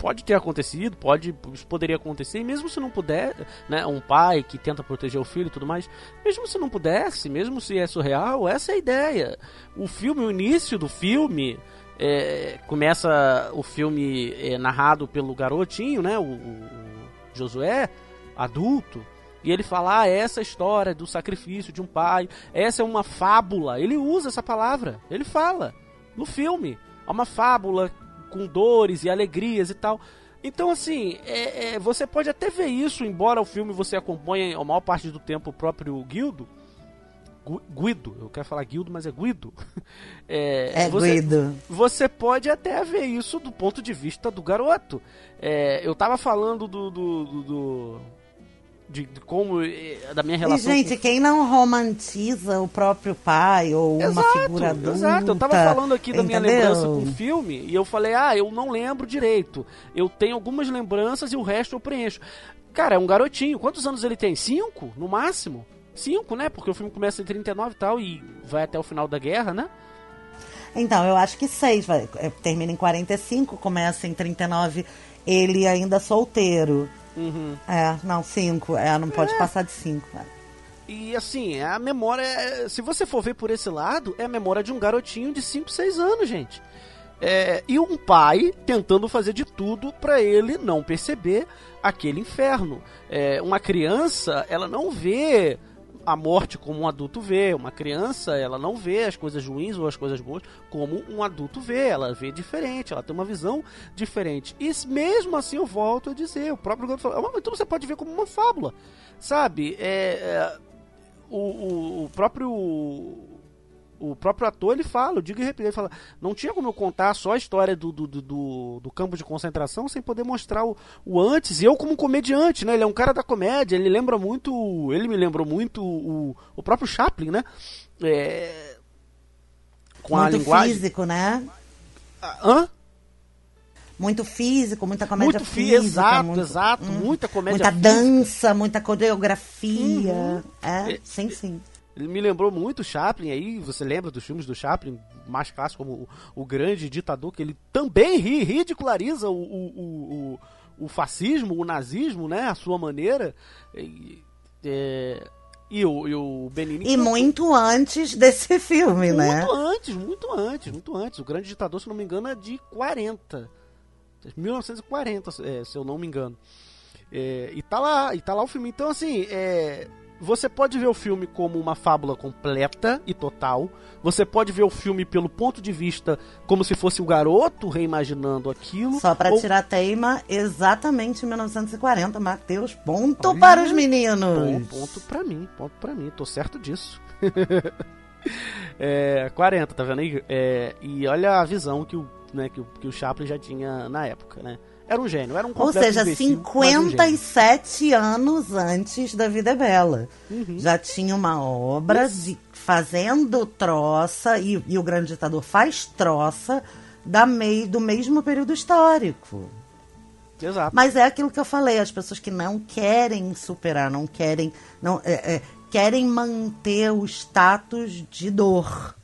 Speaker 4: pode ter acontecido, pode, isso poderia acontecer, e mesmo se não puder, né, um pai que tenta proteger o filho e tudo mais, mesmo se não pudesse, mesmo se é surreal, essa é a ideia. O filme, o início do filme, é, começa o filme é, narrado pelo garotinho, né? O, o, Josué, adulto. E ele fala, ah, essa história do sacrifício de um pai, essa é uma fábula. Ele usa essa palavra, ele fala no filme. É uma fábula com dores e alegrias e tal. Então, assim, é, é, você pode até ver isso, embora o filme você acompanhe a maior parte do tempo o próprio Guildo, Guido, eu quero falar Guildo, mas é Guido.
Speaker 2: É, é você, Guido.
Speaker 4: Você pode até ver isso do ponto de vista do garoto. É, eu tava falando do. do, do, do de, de, como. Eh, da minha relação.
Speaker 2: E, gente, com... quem não romantiza o próprio pai ou exato, uma figura adulta. Exato,
Speaker 4: eu tava falando aqui da entendeu? minha lembrança com o filme e eu falei, ah, eu não lembro direito. Eu tenho algumas lembranças e o resto eu preencho. Cara, é um garotinho. Quantos anos ele tem? Cinco? No máximo? 5, né? Porque o filme começa em 39 e tal e vai até o final da guerra, né?
Speaker 2: Então, eu acho que 6, vai, é, termina em 45, começa em 39, ele ainda solteiro.
Speaker 4: Uhum.
Speaker 2: É, não, 5, é, não pode é. passar de 5. É.
Speaker 4: E assim, a memória, se você for ver por esse lado, é a memória de um garotinho de 5, 6 anos, gente. É, e um pai tentando fazer de tudo para ele não perceber aquele inferno. É, uma criança, ela não vê a morte como um adulto vê. Uma criança, ela não vê as coisas ruins ou as coisas boas como um adulto vê. Ela vê diferente, ela tem uma visão diferente. E mesmo assim, eu volto a dizer, o próprio garoto fala, então você pode ver como uma fábula, sabe? É, é o, o, o próprio o próprio ator ele fala, eu digo e repito, ele fala, não tinha como eu contar só a história do, do, do, do campo de concentração sem poder mostrar o, o, antes. E eu como comediante, né? Ele é um cara da comédia, ele lembra muito, ele me lembrou muito o, o próprio Chaplin, né? É,
Speaker 2: com muito a linguagem físico, né?
Speaker 4: Hã?
Speaker 2: muito físico, muita comédia
Speaker 4: muito
Speaker 2: física.
Speaker 4: Exato, muito, exato. Hum, muita comédia
Speaker 2: Muita física. dança, muita coreografia. Uhum. É, é, sim, sim.
Speaker 4: Ele me lembrou muito Chaplin aí, você lembra dos filmes do Chaplin, mais clássico como o, o grande ditador, que ele também ri, ridiculariza o, o, o, o, fascismo, o nazismo, né, a sua maneira. E, é, e o, e o Benini...
Speaker 2: E muito antes desse filme,
Speaker 4: muito
Speaker 2: né?
Speaker 4: Muito antes, muito antes, muito antes. O grande ditador, se não me engano, é de 40. 1940, é, se eu não me engano. É, e tá lá, e tá lá o filme. Então, assim, é, você pode ver o filme como uma fábula completa e total. Você pode ver o filme pelo ponto de vista como se fosse o garoto reimaginando aquilo.
Speaker 2: Só para ou... tirar teima, exatamente em 1940, Matheus. Ponto Olha, para os meninos.
Speaker 4: Ponto para mim, ponto para mim. Tô certo disso. é, 40, tá vendo aí? É, e olha a visão que o, né, que, o, que o Chaplin já tinha na época, né? Era um gênio, era um
Speaker 2: Ou seja,
Speaker 4: imbecil, mas um gênio.
Speaker 2: 57 anos antes da Vida é Bela.
Speaker 4: Uhum.
Speaker 2: Já tinha uma obra de, fazendo troça, e, e o grande ditador faz troça da mei, do mesmo período histórico.
Speaker 4: Exato.
Speaker 2: Mas é aquilo que eu falei, as pessoas que não querem superar, não querem, não é, é, querem manter o status de dor.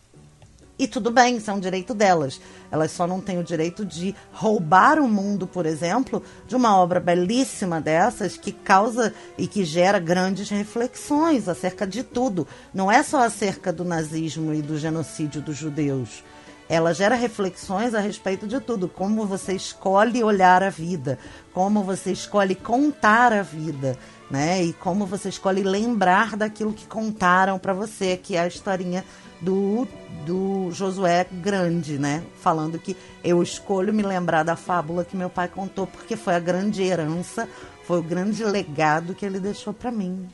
Speaker 2: E tudo bem, isso é um direito delas. Elas só não têm o direito de roubar o mundo, por exemplo, de uma obra belíssima dessas que causa e que gera grandes reflexões acerca de tudo. Não é só acerca do nazismo e do genocídio dos judeus. Ela gera reflexões a respeito de tudo, como você escolhe olhar a vida, como você escolhe contar a vida, né? E como você escolhe lembrar daquilo que contaram para você, que é a historinha do, do Josué Grande, né? Falando que eu escolho me lembrar da fábula que meu pai contou porque foi a grande herança, foi o grande legado que ele deixou para mim.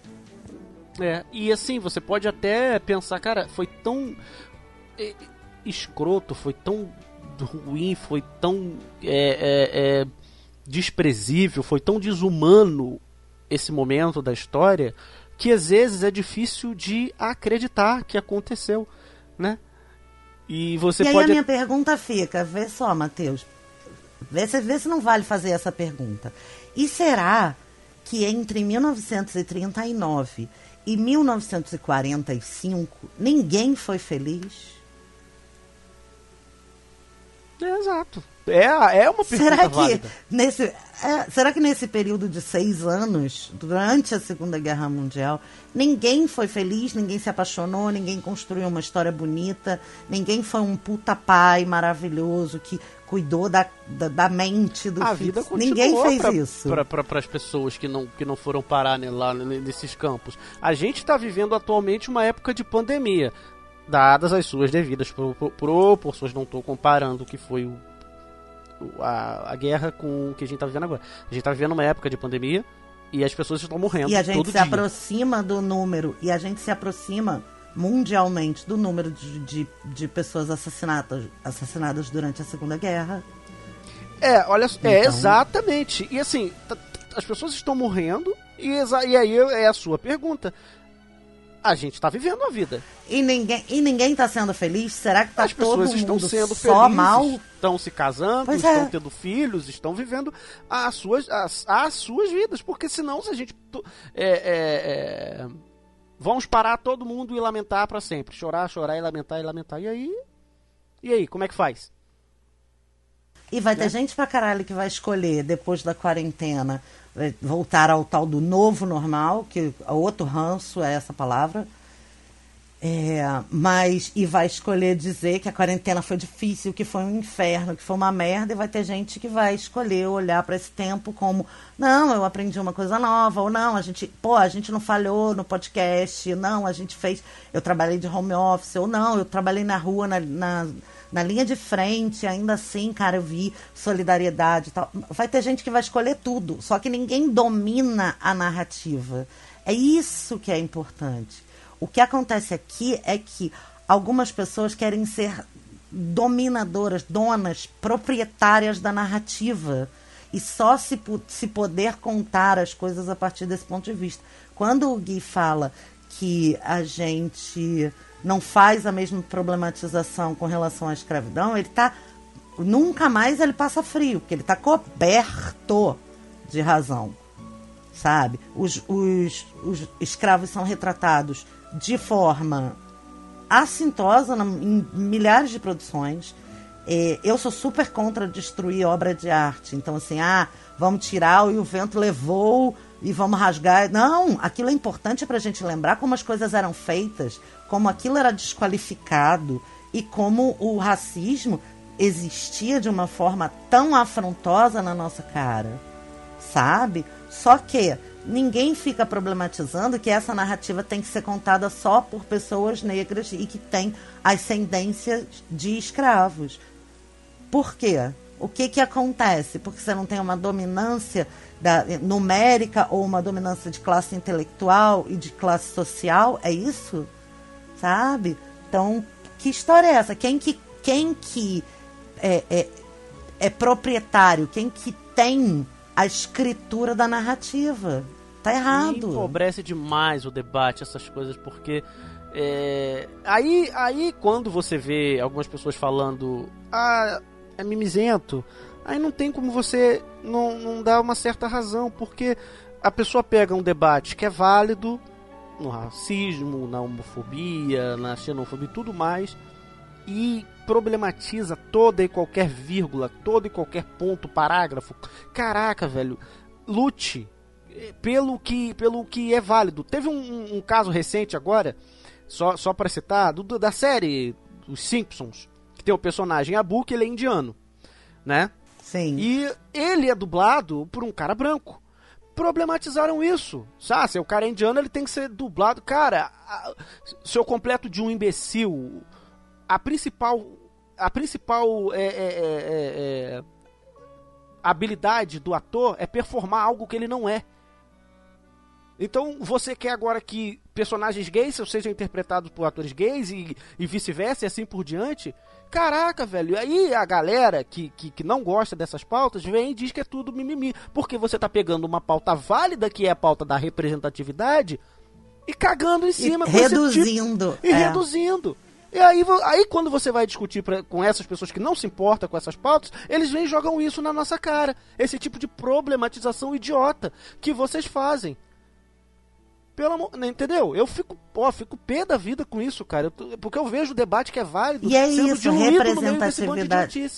Speaker 4: É, e assim, você pode até pensar, cara, foi tão é, escroto, foi tão ruim, foi tão é, é, é, desprezível, foi tão desumano esse momento da história que às vezes é difícil de acreditar que aconteceu, né? E você
Speaker 2: e aí
Speaker 4: pode
Speaker 2: a minha pergunta fica, vê só, Matheus, vê se, vê se não vale fazer essa pergunta. E será que entre 1939 e 1945 ninguém foi feliz?
Speaker 4: É, exato. É, é uma pergunta
Speaker 2: Será que
Speaker 4: válida.
Speaker 2: nesse é, será que nesse período de seis anos, durante a Segunda Guerra Mundial, ninguém foi feliz, ninguém se apaixonou, ninguém construiu uma história bonita, ninguém foi um puta pai maravilhoso que cuidou da, da, da mente do
Speaker 4: A
Speaker 2: filho?
Speaker 4: vida
Speaker 2: Ninguém fez
Speaker 4: pra,
Speaker 2: isso.
Speaker 4: para as pessoas que não, que não foram parar né, lá nesses campos. A gente está vivendo atualmente uma época de pandemia, dadas as suas devidas pro- pro- proporções. Não estou comparando o que foi o, a, a guerra com o que a gente está vivendo agora. A gente está vivendo uma época de pandemia e as pessoas estão morrendo
Speaker 2: E a gente se
Speaker 4: dia.
Speaker 2: aproxima do número, e a gente se aproxima mundialmente do número de, de, de pessoas assassinadas, assassinadas durante a Segunda Guerra.
Speaker 4: É, olha, só- é
Speaker 2: Então-
Speaker 4: exatamente. E assim, as pessoas estão morrendo e, e aí é a sua pergunta. A gente está vivendo a vida.
Speaker 2: E ninguém, e ninguém tá sendo feliz? Será que tá
Speaker 4: As
Speaker 2: todo
Speaker 4: pessoas estão
Speaker 2: mundo
Speaker 4: sendo
Speaker 2: só
Speaker 4: felizes,
Speaker 2: mal?
Speaker 4: estão se casando,
Speaker 2: Pois
Speaker 4: estão
Speaker 2: é.
Speaker 4: tendo filhos, estão vivendo as suas, as, as suas vidas. Porque senão, se a gente. é, é, é, vamos parar todo mundo e lamentar para sempre. Chorar, chorar e lamentar e lamentar. E aí? E aí, como é que faz?
Speaker 2: E vai
Speaker 4: Né?
Speaker 2: ter gente pra caralho que vai escolher, depois da quarentena, voltar ao tal do novo normal, que é outro ranço é essa palavra. É, mas, e vai escolher dizer que a quarentena foi difícil, que foi um inferno, que foi uma merda, e vai ter gente que vai escolher olhar para esse tempo como, não, eu aprendi uma coisa nova, ou não, a gente, pô, a gente não falhou no podcast, não, a gente fez, eu trabalhei de home office, ou não, eu trabalhei na rua, na, na, na linha de frente, ainda assim, cara, eu vi solidariedade e tal. Vai ter gente que vai escolher tudo, só que ninguém domina a narrativa. É isso que é importante. O que acontece aqui é que algumas pessoas querem ser dominadoras, donas, proprietárias da narrativa. E só se, se poder contar as coisas a partir desse ponto de vista. Quando o Gui fala que a gente não faz a mesma problematização com relação à escravidão, ele está. Nunca mais ele passa frio, porque ele está coberto de razão sabe? Os, os, os escravos são retratados de forma assintosa em milhares de produções. É, eu sou super contra destruir obra de arte. Então, assim, ah, vamos tirar e o vento levou e vamos rasgar. Não, aquilo é importante para a gente lembrar como as coisas eram feitas, como aquilo era desqualificado e como o racismo existia de uma forma tão afrontosa na nossa cara sabe? Só que ninguém fica problematizando que essa narrativa tem que ser contada só por pessoas negras e que tem ascendência de escravos. Por quê? O que que acontece? Porque você não tem uma dominância da, numérica ou uma dominância de classe intelectual e de classe social? É isso? Sabe? Então, que história é essa? Quem que, quem que é, é, é proprietário? Quem que tem a escritura da narrativa. Tá errado.
Speaker 4: Empobrece demais o debate, essas coisas, porque. É, aí, aí, quando você vê algumas pessoas falando, ah, é mimizento, aí não tem como você não, não dar uma certa razão, porque a pessoa pega um debate que é válido no racismo, na homofobia, na xenofobia e tudo mais, e problematiza toda e qualquer vírgula, todo e qualquer ponto, parágrafo. Caraca, velho, lute pelo que, pelo que é válido. Teve um, um caso recente agora, só, só para citar, do, da série Os Simpsons, que tem o personagem Abu, que ele é indiano, né?
Speaker 2: Sim.
Speaker 4: E ele é dublado por um cara branco. Problematizaram isso. Sabe, se o cara é indiano, ele tem que ser dublado. Cara, seu completo de um imbecil, a principal. A principal é, é, é, é, habilidade do ator é performar algo que ele não é. Então você quer agora que personagens gays sejam interpretados por atores gays e, e vice-versa e assim por diante? Caraca, velho. Aí a galera que, que, que, não gosta dessas pautas vem e diz que é tudo mimimi. Porque você tá pegando uma pauta válida, que é a pauta da representatividade, e cagando em cima.
Speaker 2: E reduzindo.
Speaker 4: Tipo, e é. reduzindo. E aí, aí quando você vai discutir pra, com essas pessoas que não se importam com essas pautas, eles vêm e jogam isso na nossa cara. Esse tipo de problematização idiota que vocês fazem. Pelo amor, né, entendeu? Eu fico, ó, fico pé da vida com isso, cara. Eu, porque eu vejo o debate que é válido
Speaker 2: e é sendo isso, representatividade.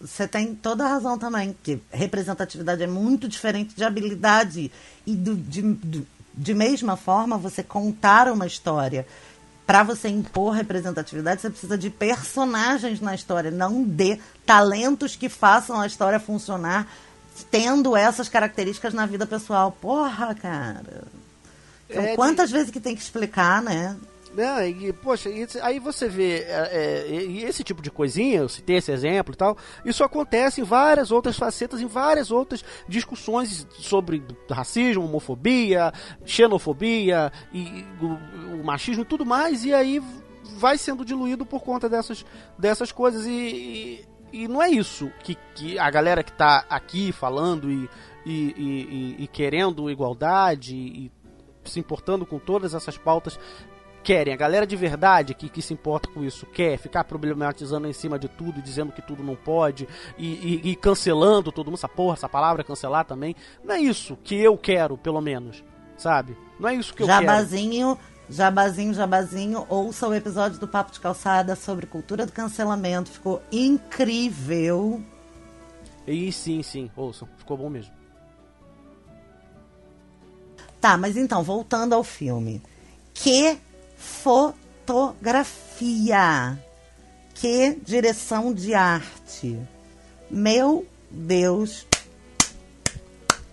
Speaker 4: Você
Speaker 2: tem toda a razão também, que representatividade é muito diferente de habilidade. E do, de, de, de mesma forma, você contar uma história. Para você impor representatividade, você precisa de personagens na história, não de talentos que façam a história funcionar tendo essas características na vida pessoal. Porra, cara. Então, é quantas de... vezes que tem que explicar, né?
Speaker 4: É, e, poxa, aí você vê é, é, esse tipo de coisinha, eu citei esse exemplo e tal, isso acontece em várias outras facetas, em várias outras discussões sobre racismo, homofobia, xenofobia, e, o, o machismo e tudo mais, e aí vai sendo diluído por conta dessas, dessas coisas. E, e, e não é isso que, que a galera que está aqui falando e, e, e, querendo igualdade e se importando com todas essas pautas querem. A galera de verdade que, que se importa com isso quer ficar problematizando em cima de tudo, dizendo que tudo não pode e, e, e, cancelando todo mundo. Essa porra, essa palavra cancelar também. Não é isso que eu quero, pelo menos. Sabe? Não é isso que eu
Speaker 2: jabazinho, quero. Jabazinho, jabazinho, ouça o episódio do Papo de Calçada sobre cultura do cancelamento. Ficou incrível.
Speaker 4: E sim, sim, ouçam. Ficou bom mesmo.
Speaker 2: Tá, mas então, voltando ao filme. Que fotografia! Que direção de arte! Meu Deus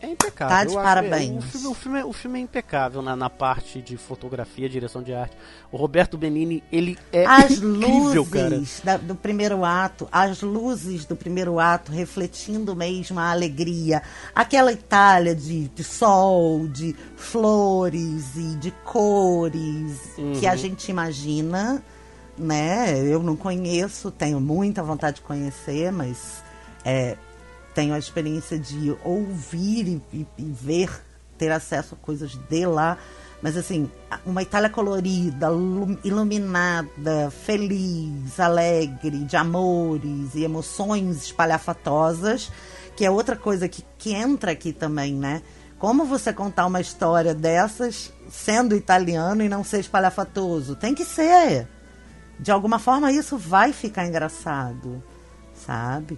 Speaker 4: é impecável.
Speaker 2: Tá de parabéns.
Speaker 4: o, filme, o, filme é, o filme é impecável na, na parte de fotografia, direção de arte. O Roberto Benini, ele é
Speaker 2: as
Speaker 4: incrível,
Speaker 2: luzes da, do primeiro ato, as luzes do primeiro ato refletindo mesmo a alegria. Aquela Itália de, de sol, de flores e de cores uhum. que a uhum. gente imagina, né? Eu não conheço, tenho muita vontade de conhecer, mas é, tenho a experiência de ouvir e, e, e, ver, ter acesso a coisas de lá. Mas assim, uma Itália colorida, iluminada, feliz, alegre, de amores e emoções espalhafatosas, que é outra coisa que, que entra aqui também, né? Como você contar uma história dessas sendo italiano e não ser espalhafatoso? Tem que ser. De alguma forma isso vai ficar engraçado, sabe?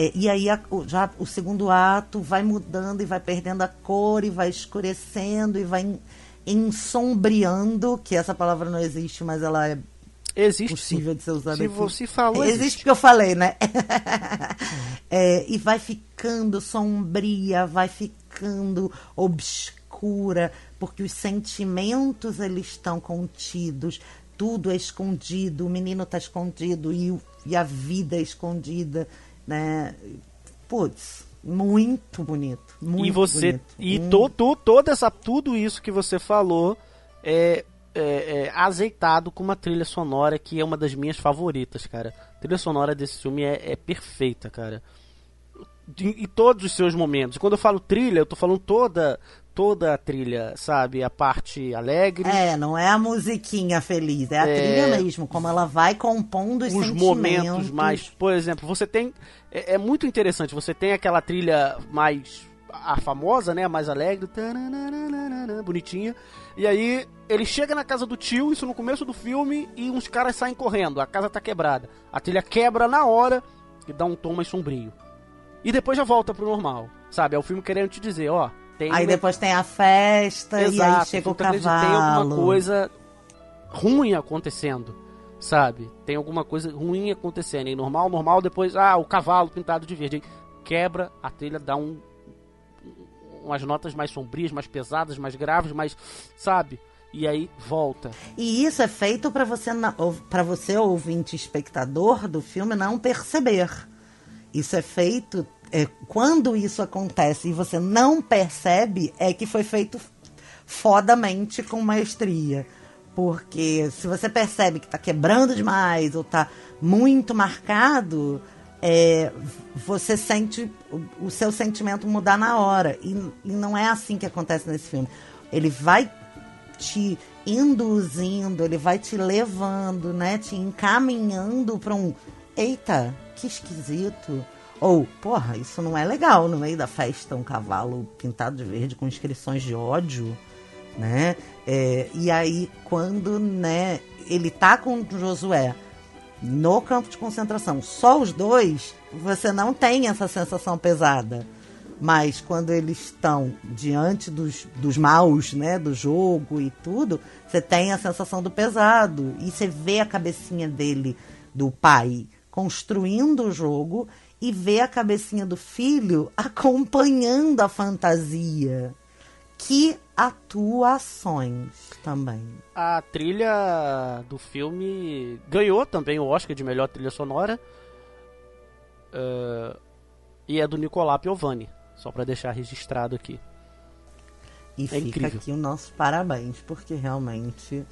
Speaker 2: É, e aí a, o, já o segundo ato vai mudando e vai perdendo a cor e vai escurecendo e vai ensombreando, que essa palavra não existe, mas ela é
Speaker 4: existe
Speaker 2: possível de ser usada
Speaker 4: Se
Speaker 2: aqui.
Speaker 4: você falou,
Speaker 2: existe. Existe porque eu falei, né? é, e vai ficando sombria, vai ficando obscura, porque os sentimentos eles estão contidos, tudo é escondido, o menino está escondido e, e a vida é escondida né? Putz, muito bonito. Muito
Speaker 4: e você
Speaker 2: bonito.
Speaker 4: e hum. to, to, toda essa tudo isso que você falou é, é, é, azeitado com uma trilha sonora que é uma das minhas favoritas, cara. A trilha sonora desse filme é, é perfeita, cara. em, em todos os seus momentos. Quando eu falo trilha, eu tô falando toda toda a trilha, sabe? A parte alegre.
Speaker 2: É, não é a musiquinha feliz, é a
Speaker 4: É.
Speaker 2: trilha mesmo, como ela vai compondo os,
Speaker 4: os
Speaker 2: sentimentos.
Speaker 4: momentos mais. Por exemplo, você tem. É, é muito interessante, você tem aquela trilha mais. A famosa, né? A mais alegre. Bonitinha. E aí ele chega na casa do tio, isso no começo do filme, e uns caras saem correndo. A casa tá quebrada. A trilha quebra na hora e dá um tom mais sombrio. E depois já volta pro normal. Sabe? É o filme querendo te dizer, ó. Tem
Speaker 2: Aí depois tem a festa e aí
Speaker 4: Exato,
Speaker 2: chega o cavalo.
Speaker 4: Tem alguma coisa ruim acontecendo, sabe? Tem alguma coisa ruim acontecendo. E normal, normal, depois, ah, o cavalo pintado de verde. Aí quebra, a trilha dá um umas notas mais sombrias, mais pesadas, mais graves, mais, sabe? E aí volta.
Speaker 2: E isso é feito para você para você ouvinte espectador do filme não perceber. Isso é feito é, quando isso acontece e você não percebe é que foi feito fodamente com maestria. Porque se você percebe que tá quebrando demais ou tá muito marcado, é, você sente o, o seu sentimento mudar na hora. E, e não é assim que acontece nesse filme. Ele vai te induzindo, ele vai te levando, né? Te encaminhando para um. Eita, que esquisito. Ou, porra, isso não é legal no meio da festa, um cavalo pintado de verde com inscrições de ódio, né? É, e aí, quando, né, ele tá com Josué no campo de concentração, só os dois, você não tem essa sensação pesada. Mas quando eles estão diante dos, dos maus, né, do jogo e tudo, você tem a sensação do pesado. E você vê a cabecinha dele, do pai, construindo o jogo e vê a cabecinha do filho acompanhando a fantasia. Que atuações também.
Speaker 4: A trilha do filme ganhou também o Oscar de melhor trilha sonora. Eh, e é do Nicolò Piovani. Só pra deixar registrado aqui.
Speaker 2: E
Speaker 4: É
Speaker 2: fica
Speaker 4: incrível.
Speaker 2: aqui o nosso parabéns, porque realmente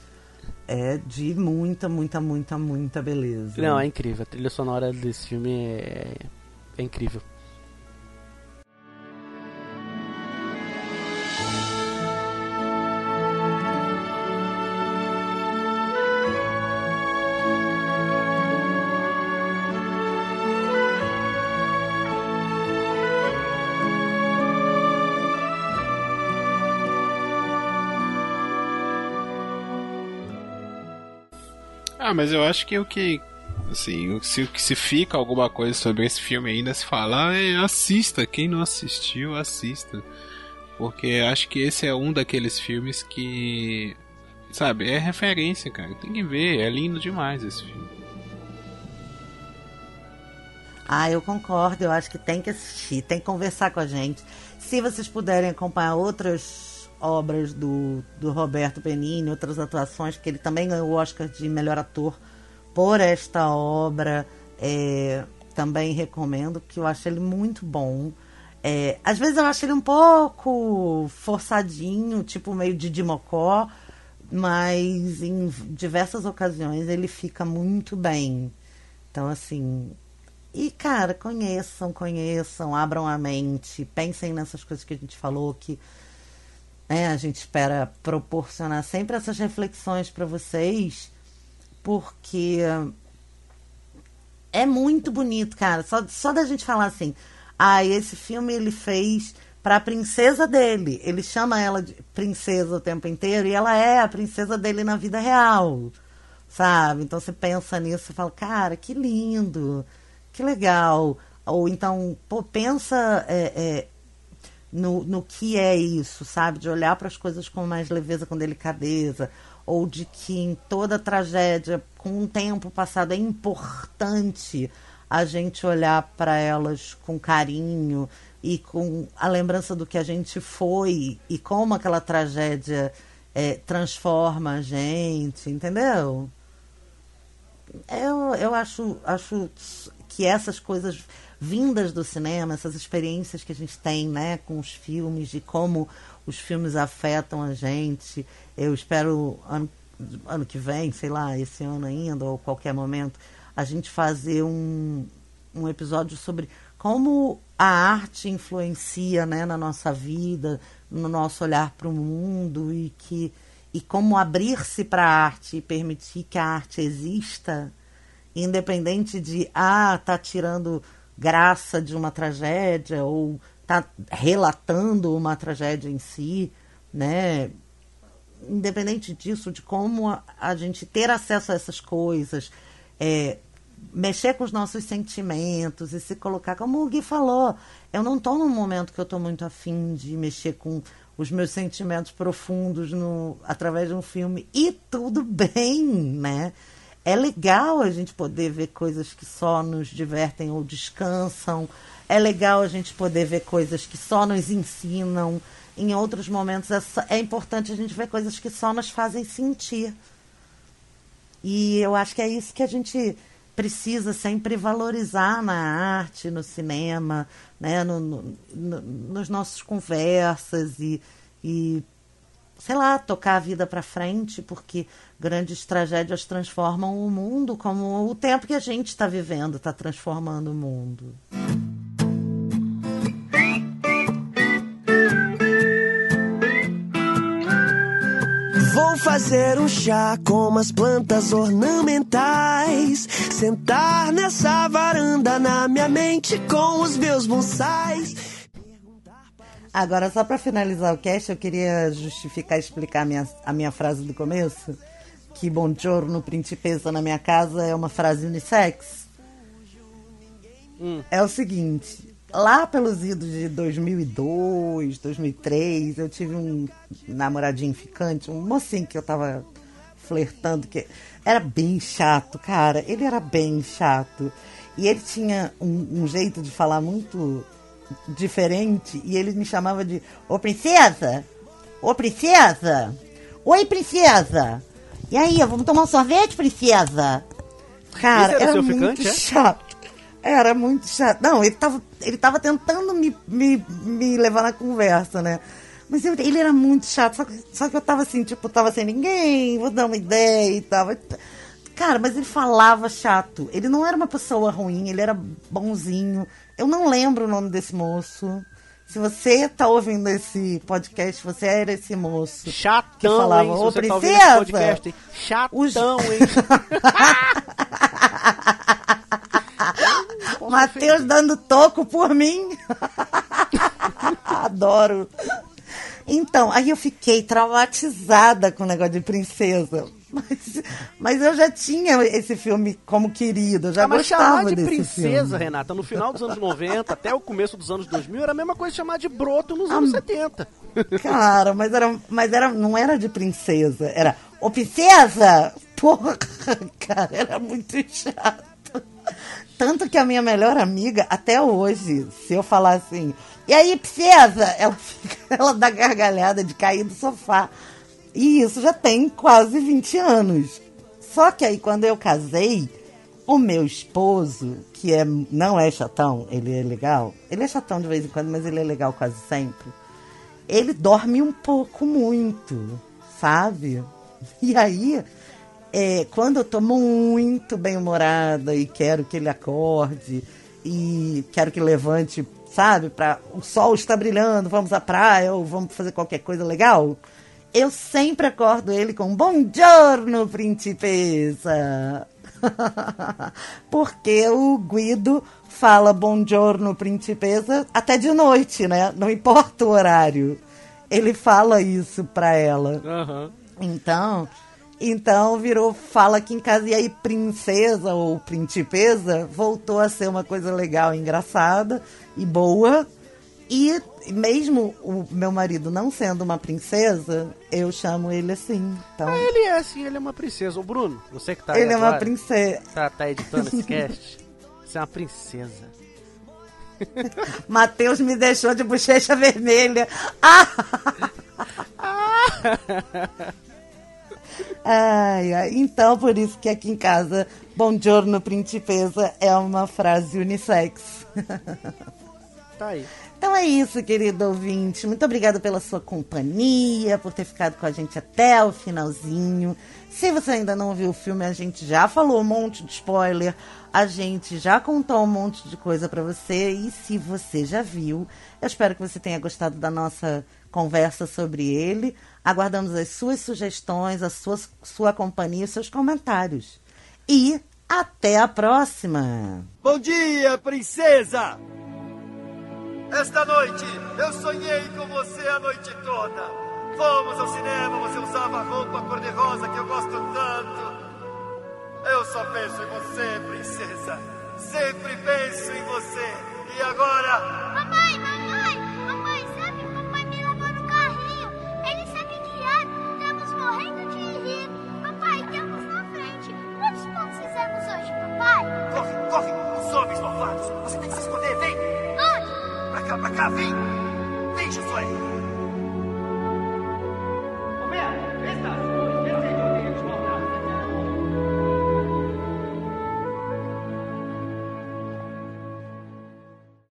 Speaker 2: é de muita, muita, muita, muita beleza.
Speaker 4: Não, é incrível. A trilha sonora desse filme é, é incrível.
Speaker 3: Mas eu acho que o que. Assim, se, se fica alguma coisa sobre esse filme ainda se falar, é assista. Quem não assistiu, assista. Porque acho que esse é um daqueles filmes que. Sabe, é referência, cara. Tem que ver, é lindo demais esse filme.
Speaker 2: Ah, eu concordo. Eu acho que tem que assistir, tem que conversar com a gente. Se vocês puderem acompanhar outras obras do, do Roberto Benini, outras atuações, que ele também ganhou o Oscar de melhor ator por esta obra, é, também recomendo, porque eu acho ele muito bom. É, às vezes eu acho ele um pouco forçadinho, tipo meio de Dimocó, mas em diversas ocasiões ele fica muito bem. Então, assim, e, cara, conheçam, conheçam, abram a mente, pensem nessas coisas que a gente falou, que né, a gente espera proporcionar sempre essas reflexões para vocês, porque é muito bonito, cara. Só, só da gente falar assim, ah, esse filme ele fez para a princesa dele. Ele chama ela de princesa o tempo inteiro e ela é a princesa dele na vida real, sabe? Então você pensa nisso e fala, cara, que lindo, que legal. Ou então, pô, pensa é, é, no, no que é isso, sabe? De olhar para as coisas com mais leveza, com delicadeza. Ou de que em toda tragédia, com um tempo passado, é importante a gente olhar para elas com carinho e com a lembrança do que a gente foi e como aquela tragédia é, transforma a gente, entendeu? Eu, eu acho, acho que essas coisas vindas do cinema, essas experiências que a gente tem né, com os filmes, de como os filmes afetam a gente. Eu espero ano, ano que vem, sei lá, esse ano ainda, ou qualquer momento, a gente fazer um, um episódio sobre como a arte influencia né, na nossa vida, no nosso olhar para o mundo e que e como abrir-se para a arte e permitir que a arte exista, independente de ah, tá tirando graça de uma tragédia ou tá relatando uma tragédia em si, né? Independente disso, de como a, a gente ter acesso a essas coisas, é, mexer com os nossos sentimentos e se colocar, como o Gui falou, eu não estou num momento que eu estou muito afim de mexer com os meus sentimentos profundos no, através de um filme. E tudo bem, né? É legal a gente poder ver coisas que só nos divertem ou descansam. É legal a gente poder ver coisas que só nos ensinam. Em outros momentos é, é importante a gente ver coisas que só nos fazem sentir. E eu acho que é isso que a gente precisa sempre valorizar na arte, no cinema, né, no, no, no, nos nossos conversas e, e, sei lá, tocar a vida para frente, porque grandes tragédias transformam o mundo, como o tempo que a gente está vivendo está transformando o mundo.
Speaker 1: Vou fazer um chá com umas plantas ornamentais. Sentar nessa varanda na minha mente com os meus bonsais.
Speaker 2: Agora, só para finalizar o cast, eu queria justificar, explicar a minha, a minha frase do começo. Que Buongiorno Principessa na minha casa é uma frase unissex.
Speaker 4: Hum.
Speaker 2: É o seguinte, lá pelos idos de 2002, 2003, eu tive um namoradinho ficante, um mocinho que eu tava flertando, que era bem chato, cara. Ele era bem chato. E ele tinha um, um jeito de falar muito diferente e ele me chamava de Ô princesa! Ô princesa! Oi, princesa! E aí, vamos tomar um sorvete, princesa? Cara,
Speaker 4: Esse era
Speaker 2: era muito
Speaker 4: ficante, é?
Speaker 2: chato. Era muito chato. Não, ele tava, ele tava tentando me, me, me levar na conversa, né? Mas eu- ele era muito chato. Só que, só que eu tava assim, tipo, tava sem ninguém, vou dar uma ideia e tal. Cara, mas ele falava chato. Ele não era uma pessoa ruim, ele era bonzinho. Eu não lembro o nome desse moço. Se você tá ouvindo esse podcast, você era esse moço. que
Speaker 4: Chatão,
Speaker 2: falava,
Speaker 4: hein? Se
Speaker 2: "Ô,
Speaker 4: você tá ouvindo
Speaker 2: princesa!"
Speaker 4: esse podcast, hein? Chatão, hein?
Speaker 2: Matheus dando toco por mim. Adoro. Então, aí eu fiquei traumatizada com o negócio de princesa. Mas, mas eu já tinha esse filme como querido, eu já
Speaker 4: Ah, mas chamar
Speaker 2: gostava
Speaker 4: de
Speaker 2: desse
Speaker 4: princesa,
Speaker 2: filme.
Speaker 4: Renata, no final dos anos 90 até o começo dos anos 2000 era a mesma coisa de chamar de broto nos anos 70.
Speaker 2: Cara, mas era, mas era, não era de princesa, era ô princesa! Porra, cara, era muito chato. Tanto que a minha melhor amiga, até hoje, se eu falar assim, e aí, princesa? Ela, fica- ela dá gargalhada de cair do sofá. E isso já tem quase 20 anos. Só que aí, quando eu casei, o meu esposo, que é, não é chatão, ele é legal. Ele é chatão de vez em quando, mas ele é legal quase sempre ele dorme um pouco muito, sabe? E aí, é, quando eu tô muito bem-humorada e quero que ele acorde e quero que levante, sabe? Pra, o sol está brilhando, vamos à praia ou vamos fazer qualquer coisa legal. Eu sempre acordo ele com Bom giorno, principessa. Porque o Guido fala Bom giorno, principessa até de noite, né? Não importa o horário. Ele fala isso pra ela.
Speaker 4: Aham.
Speaker 2: Então, então virou fala aqui em casa e aí princesa ou principesa voltou a ser uma coisa legal, engraçada e boa. E mesmo o meu marido não sendo uma princesa, eu chamo ele assim. Então,
Speaker 4: Ah, ele é assim, ele é uma princesa. Ô Bruno, você que tá aí
Speaker 2: ele é uma princesa.
Speaker 4: tá, tá editando esse cast, você é uma princesa.
Speaker 2: Matheus me deixou de bochecha vermelha. Ah! Ai, ai. Então, por isso que aqui em casa, Bom giorno, principesa é uma frase unissex.
Speaker 4: Tá aí.
Speaker 2: Então é isso, querido ouvinte. Muito obrigada pela sua companhia, por ter ficado com a gente até o finalzinho. Se você ainda não viu o filme, a gente já falou um monte de spoiler, a gente já contou um monte de coisa para você. E se você já viu, eu espero que você tenha gostado da nossa conversa sobre ele. Aguardamos as suas sugestões, a sua, sua companhia e seus comentários. E até a próxima!
Speaker 7: Bom dia, princesa! Esta noite eu sonhei com você a noite toda. Fomos ao cinema, você usava a roupa cor-de-rosa que eu gosto tanto. Eu só penso em você, princesa. Sempre penso em você. E agora?
Speaker 8: Mamãe, mamãe, mamãe, sabe? Papai me levou no carrinho. Ele sabe guiar. Estamos morrendo de rir. Papai, temos na frente. Quantos pontos fizemos hoje, papai?
Speaker 7: Corre, corre! Os homens malvados! Você tem que se esconder, vem! Pra cá, pra cá, vem! Vem, Josué! Ô, Homero, vem,